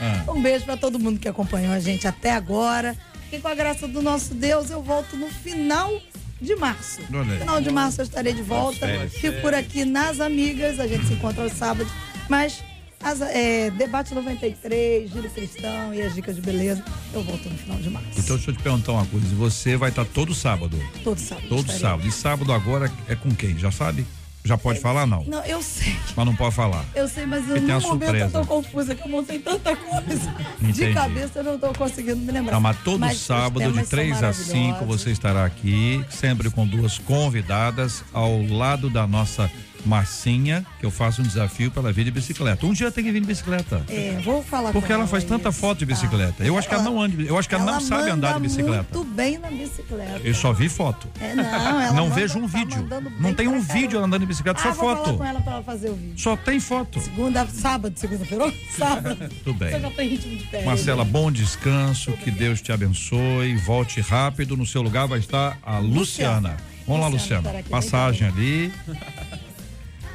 B: Ah. Um beijo para todo mundo que acompanhou a gente até agora. E com a graça do nosso Deus, eu volto no final de março. No final de março eu estarei de volta. Fico por aqui nas amigas. A gente se encontra aos sábados. Mas as, é, Debate 93, Giro Cristão e as dicas de beleza, eu volto no final de março.
A: Então deixa eu te perguntar uma coisa. Você vai estar todo sábado?
B: Todo sábado.
A: Todo estarei. sábado. E sábado agora é com quem? Já sabe? Já pode falar, não?
B: Não, eu sei.
A: Mas não pode falar.
B: Eu sei, mas eu, no momento surpresa. eu tô confusa, que eu montei tanta coisa. Entendi. De cabeça eu não tô conseguindo me lembrar.
A: Não, mas todo mas sábado, de 3 a 5, você estará aqui, sempre com duas convidadas, ao lado da nossa Marcinha, que eu faço um desafio para ela vir de bicicleta. Um dia tem que vir de bicicleta.
B: É, vou falar
A: Porque ela faz tanta foto de bicicleta. Eu acho que ela não anda, eu acho que ela, ela não sabe andar de bicicleta.
B: Muito bem na bicicleta.
A: Eu só vi foto.
B: É, não, ela
A: não vejo um tá vídeo. Não tem um vídeo ela andando de bicicleta, ah, só
B: vou
A: foto.
B: Falar com ela para ela fazer o vídeo.
A: Só tem foto.
B: Segunda, sábado, segunda-feira, sábado.
A: Tudo bem.
B: Você já tem ritmo de pé.
A: Marcela, bom descanso, que Deus te abençoe, volte rápido. No seu lugar vai estar a Luciana. Luciana. Vamos lá, Luciana. Passagem ali.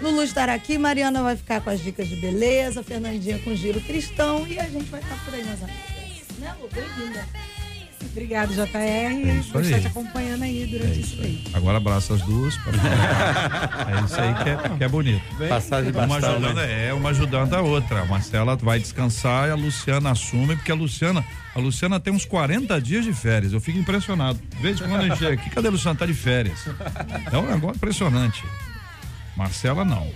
B: Lulu estará aqui, Mariana vai ficar com as dicas de beleza, Fernandinha com giro cristão e a gente vai estar por aí nas amigas. Né, Lu? Bem-vinda. Obrigado, JR. É isso estar te acompanhando aí durante é isso aí.
A: Agora abraça as duas. é isso aí que é, que é bonito.
E: Passagem de
A: uma ajudando? É, uma ajudando a outra. A Marcela vai descansar e a Luciana assume, porque a Luciana, a Luciana tem uns 40 dias de férias. Eu fico impressionado. De vez em quando a gente chega aqui, cadê a Luciana? Tá de férias. É um negócio impressionante. Marcela não.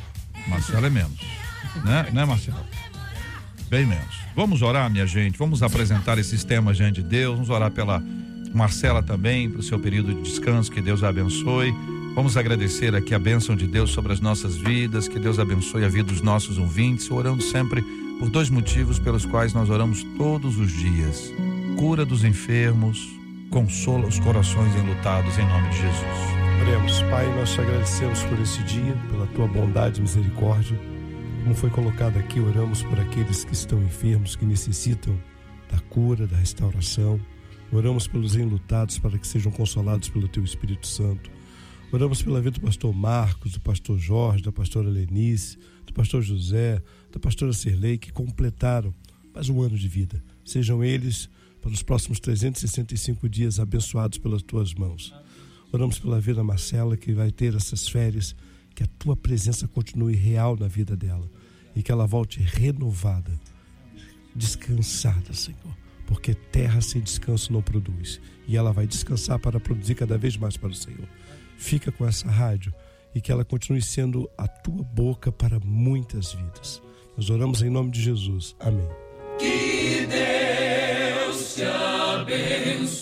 A: Marcela é menos. Né, né Marcela? Bem menos. Vamos orar, minha gente. Vamos apresentar esses temas diante de Deus. Vamos orar pela Marcela também, para o seu período de descanso. Que Deus a abençoe. Vamos agradecer aqui a bênção de Deus sobre as nossas vidas. Que Deus abençoe a vida dos nossos ouvintes. Orando sempre por dois motivos pelos quais nós oramos todos os dias: cura dos enfermos, consola os corações enlutados em nome de Jesus.
D: Oremos, Pai, nós te agradecemos por esse dia, pela tua bondade e misericórdia. Como foi colocado aqui, oramos por aqueles que estão enfermos, que necessitam da cura, da restauração. Oramos pelos enlutados para que sejam consolados pelo teu Espírito Santo. Oramos pela vida do pastor Marcos, do pastor Jorge, da pastora Lenice, do pastor José, da pastora Serlei, que completaram mais um ano de vida. Sejam eles, para os próximos 365 dias, abençoados pelas tuas mãos. Oramos pela vida Marcela, que vai ter essas férias, que a tua presença continue real na vida dela e que ela volte renovada, descansada, Senhor, porque terra sem descanso não produz e ela vai descansar para produzir cada vez mais para o Senhor. Fica com essa rádio e que ela continue sendo a tua boca para muitas vidas. Nós oramos em nome de Jesus. Amém.
C: Que Deus te abençoe.